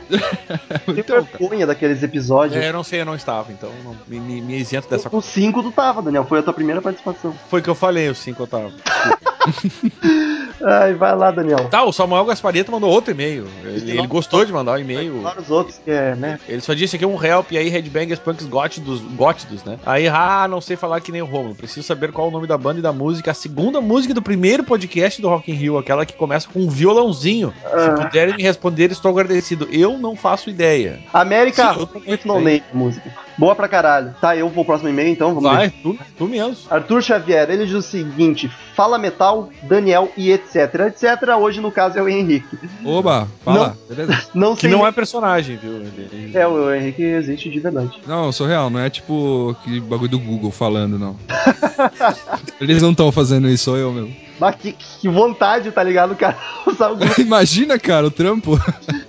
Então, vergonha daqueles episódios. É, eu não sei, eu não estava, então não- me, me, me isento dessa O 5 tu tava, Daniel, foi a tua primeira participação. Foi o que eu falei, os cinco eu tava. Ai, vai lá, Daniel. Tá, o Samuel Gasparito mandou outro e-mail. Ele, ele gostou de mandar o e-mail. Fora os outros que é, né? Ele só disse aqui um help e aí Headbangers Punks gótidos, gótidos, né? Aí, ah, não sei falar que nem o Romulo. Preciso saber qual o nome da banda e da música. A segunda música do primeiro podcast do Rock in Rio, aquela que começa com um violãozinho. Ah. Se puderem me responder, estou agradecido. Eu não faço ideia. América, Sim, eu muito name a música. Boa pra caralho. Tá, eu vou pro próximo e-mail então, vamos Vai, ver. tu, tu mesmo. Arthur Xavier, ele diz o seguinte: Fala Metal, Daniel e etc, etc. Hoje, no caso, é o Henrique. Oba, fala. Beleza? Não Que não é personagem, viu? Ele- É, o Henrique existe de verdade. Não, eu sou real, não é tipo aquele bagulho do Google falando, não. Eles não estão fazendo isso, sou eu mesmo. Mas que, que vontade, tá ligado, cara? Imagina, cara, o trampo.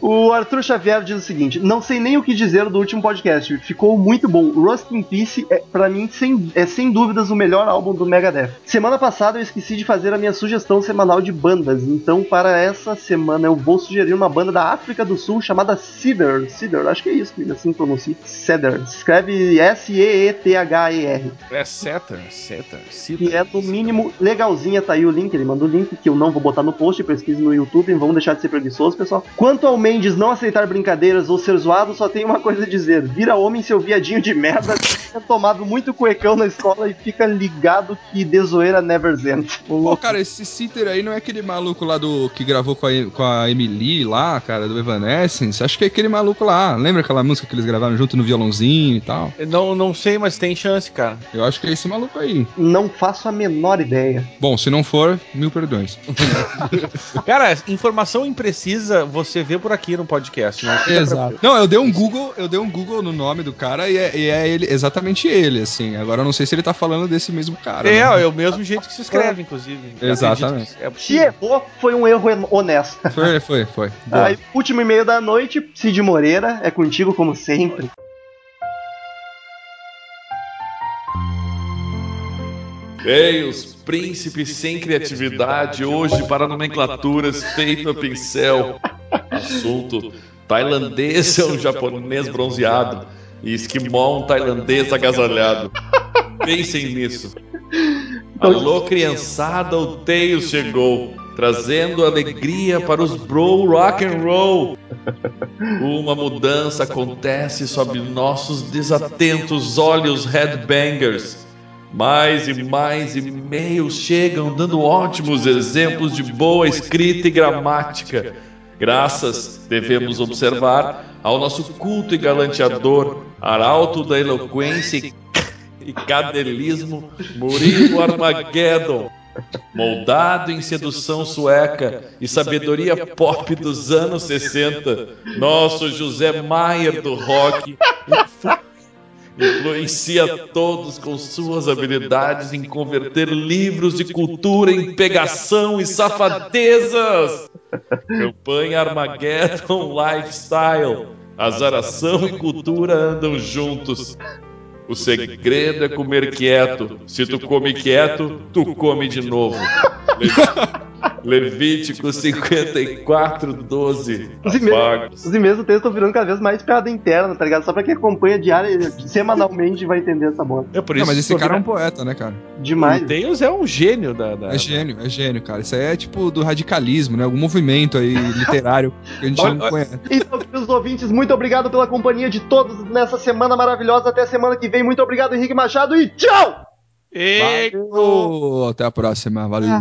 O Arthur Xavier diz o seguinte: Não sei nem o que dizer do último podcast. Ficou muito bom. Rust in Peace é, pra mim, sem, é sem dúvidas o melhor álbum do Megadeth. Semana passada eu esqueci de fazer a minha sugestão semanal de bandas. Então, para essa semana, eu vou sugerir uma banda da África do Sul chamada Cedar. Cedar, acho que é isso, que assim pronuncia. Cedar. Escreve S-E-E-T-H-E-R. É seta, seta, cita. Que é no mínimo legalzinha, tá aí o link, ele mandou o link que eu não vou botar no post, pesquise no YouTube, vamos deixar de ser preguiçoso, pessoal. Quanto ao Mendes não aceitar brincadeiras ou ser zoado, só tem uma coisa a dizer: vira homem, seu viadinho de merda, tinha tomado muito cuecão na escola e fica ligado que desoeira never end. Pô, cara, esse Citer aí não é aquele maluco lá do que gravou com a, com a Emily lá, cara, do Evanescence? Acho que é aquele maluco lá. Lembra aquela música que eles gravaram junto no violãozinho e tal? Não, não sei, mas tem chance, cara. Eu acho que é esse maluco aí. Não faço a menor ideia. Bom, se não for, mil perdões. Cara, informação imprecisa você vê por aqui no podcast, né? Exato. Não, eu dei um Google, eu dei um Google no nome do cara e é, e é ele, exatamente ele, assim. Agora eu não sei se ele tá falando desse mesmo cara. É, né? é o mesmo jeito que se escreve, inclusive. Exatamente. É Se errou, foi um erro honesto. Foi, foi, foi. Aí, último e-mail da noite, Cid Moreira, é contigo como sempre. Ei, os príncipes sem criatividade hoje para nomenclaturas feito a pincel. Assunto: tailandês é um japonês bronzeado e esquimó um tailandês agasalhado. Pensem nisso. Alô, criançada, o Tails chegou, trazendo alegria para os bro rock and roll. Uma mudança acontece sob nossos desatentos olhos headbangers. Mais e mais e-mails chegam dando ótimos exemplos de boa escrita e gramática. Graças, devemos observar, ao nosso culto e galanteador, arauto da eloquência e cadelismo, Murilo Armageddon. Moldado em sedução sueca e sabedoria pop dos anos 60, nosso José Maier do rock influencia todos com suas habilidades em converter livros de cultura em pegação e safadezas. Campanha Armageddon Lifestyle. Azaração e cultura andam juntos. O segredo é comer quieto. Se tu come quieto, tu come de novo. Le- Levítico 54, 12. Os e-mails, Afagos. os e-mails do texto estão virando cada vez mais piada interna, tá ligado? Só pra quem acompanha diária, semanalmente vai entender essa bola. É por Não, isso mas esse cara é um poeta, né, cara? Demais. O Tails é um gênio da. da- É gênio, é gênio, cara. Isso aí é tipo do radicalismo, né? Algum movimento aí literário que a gente Olha, não conhece. Então, queridos ouvintes, muito obrigado pela companhia de todos nessa semana maravilhosa. Até semana que vem. Muito obrigado, Henrique Machado, e tchau! Valeu, Até a próxima, valeu.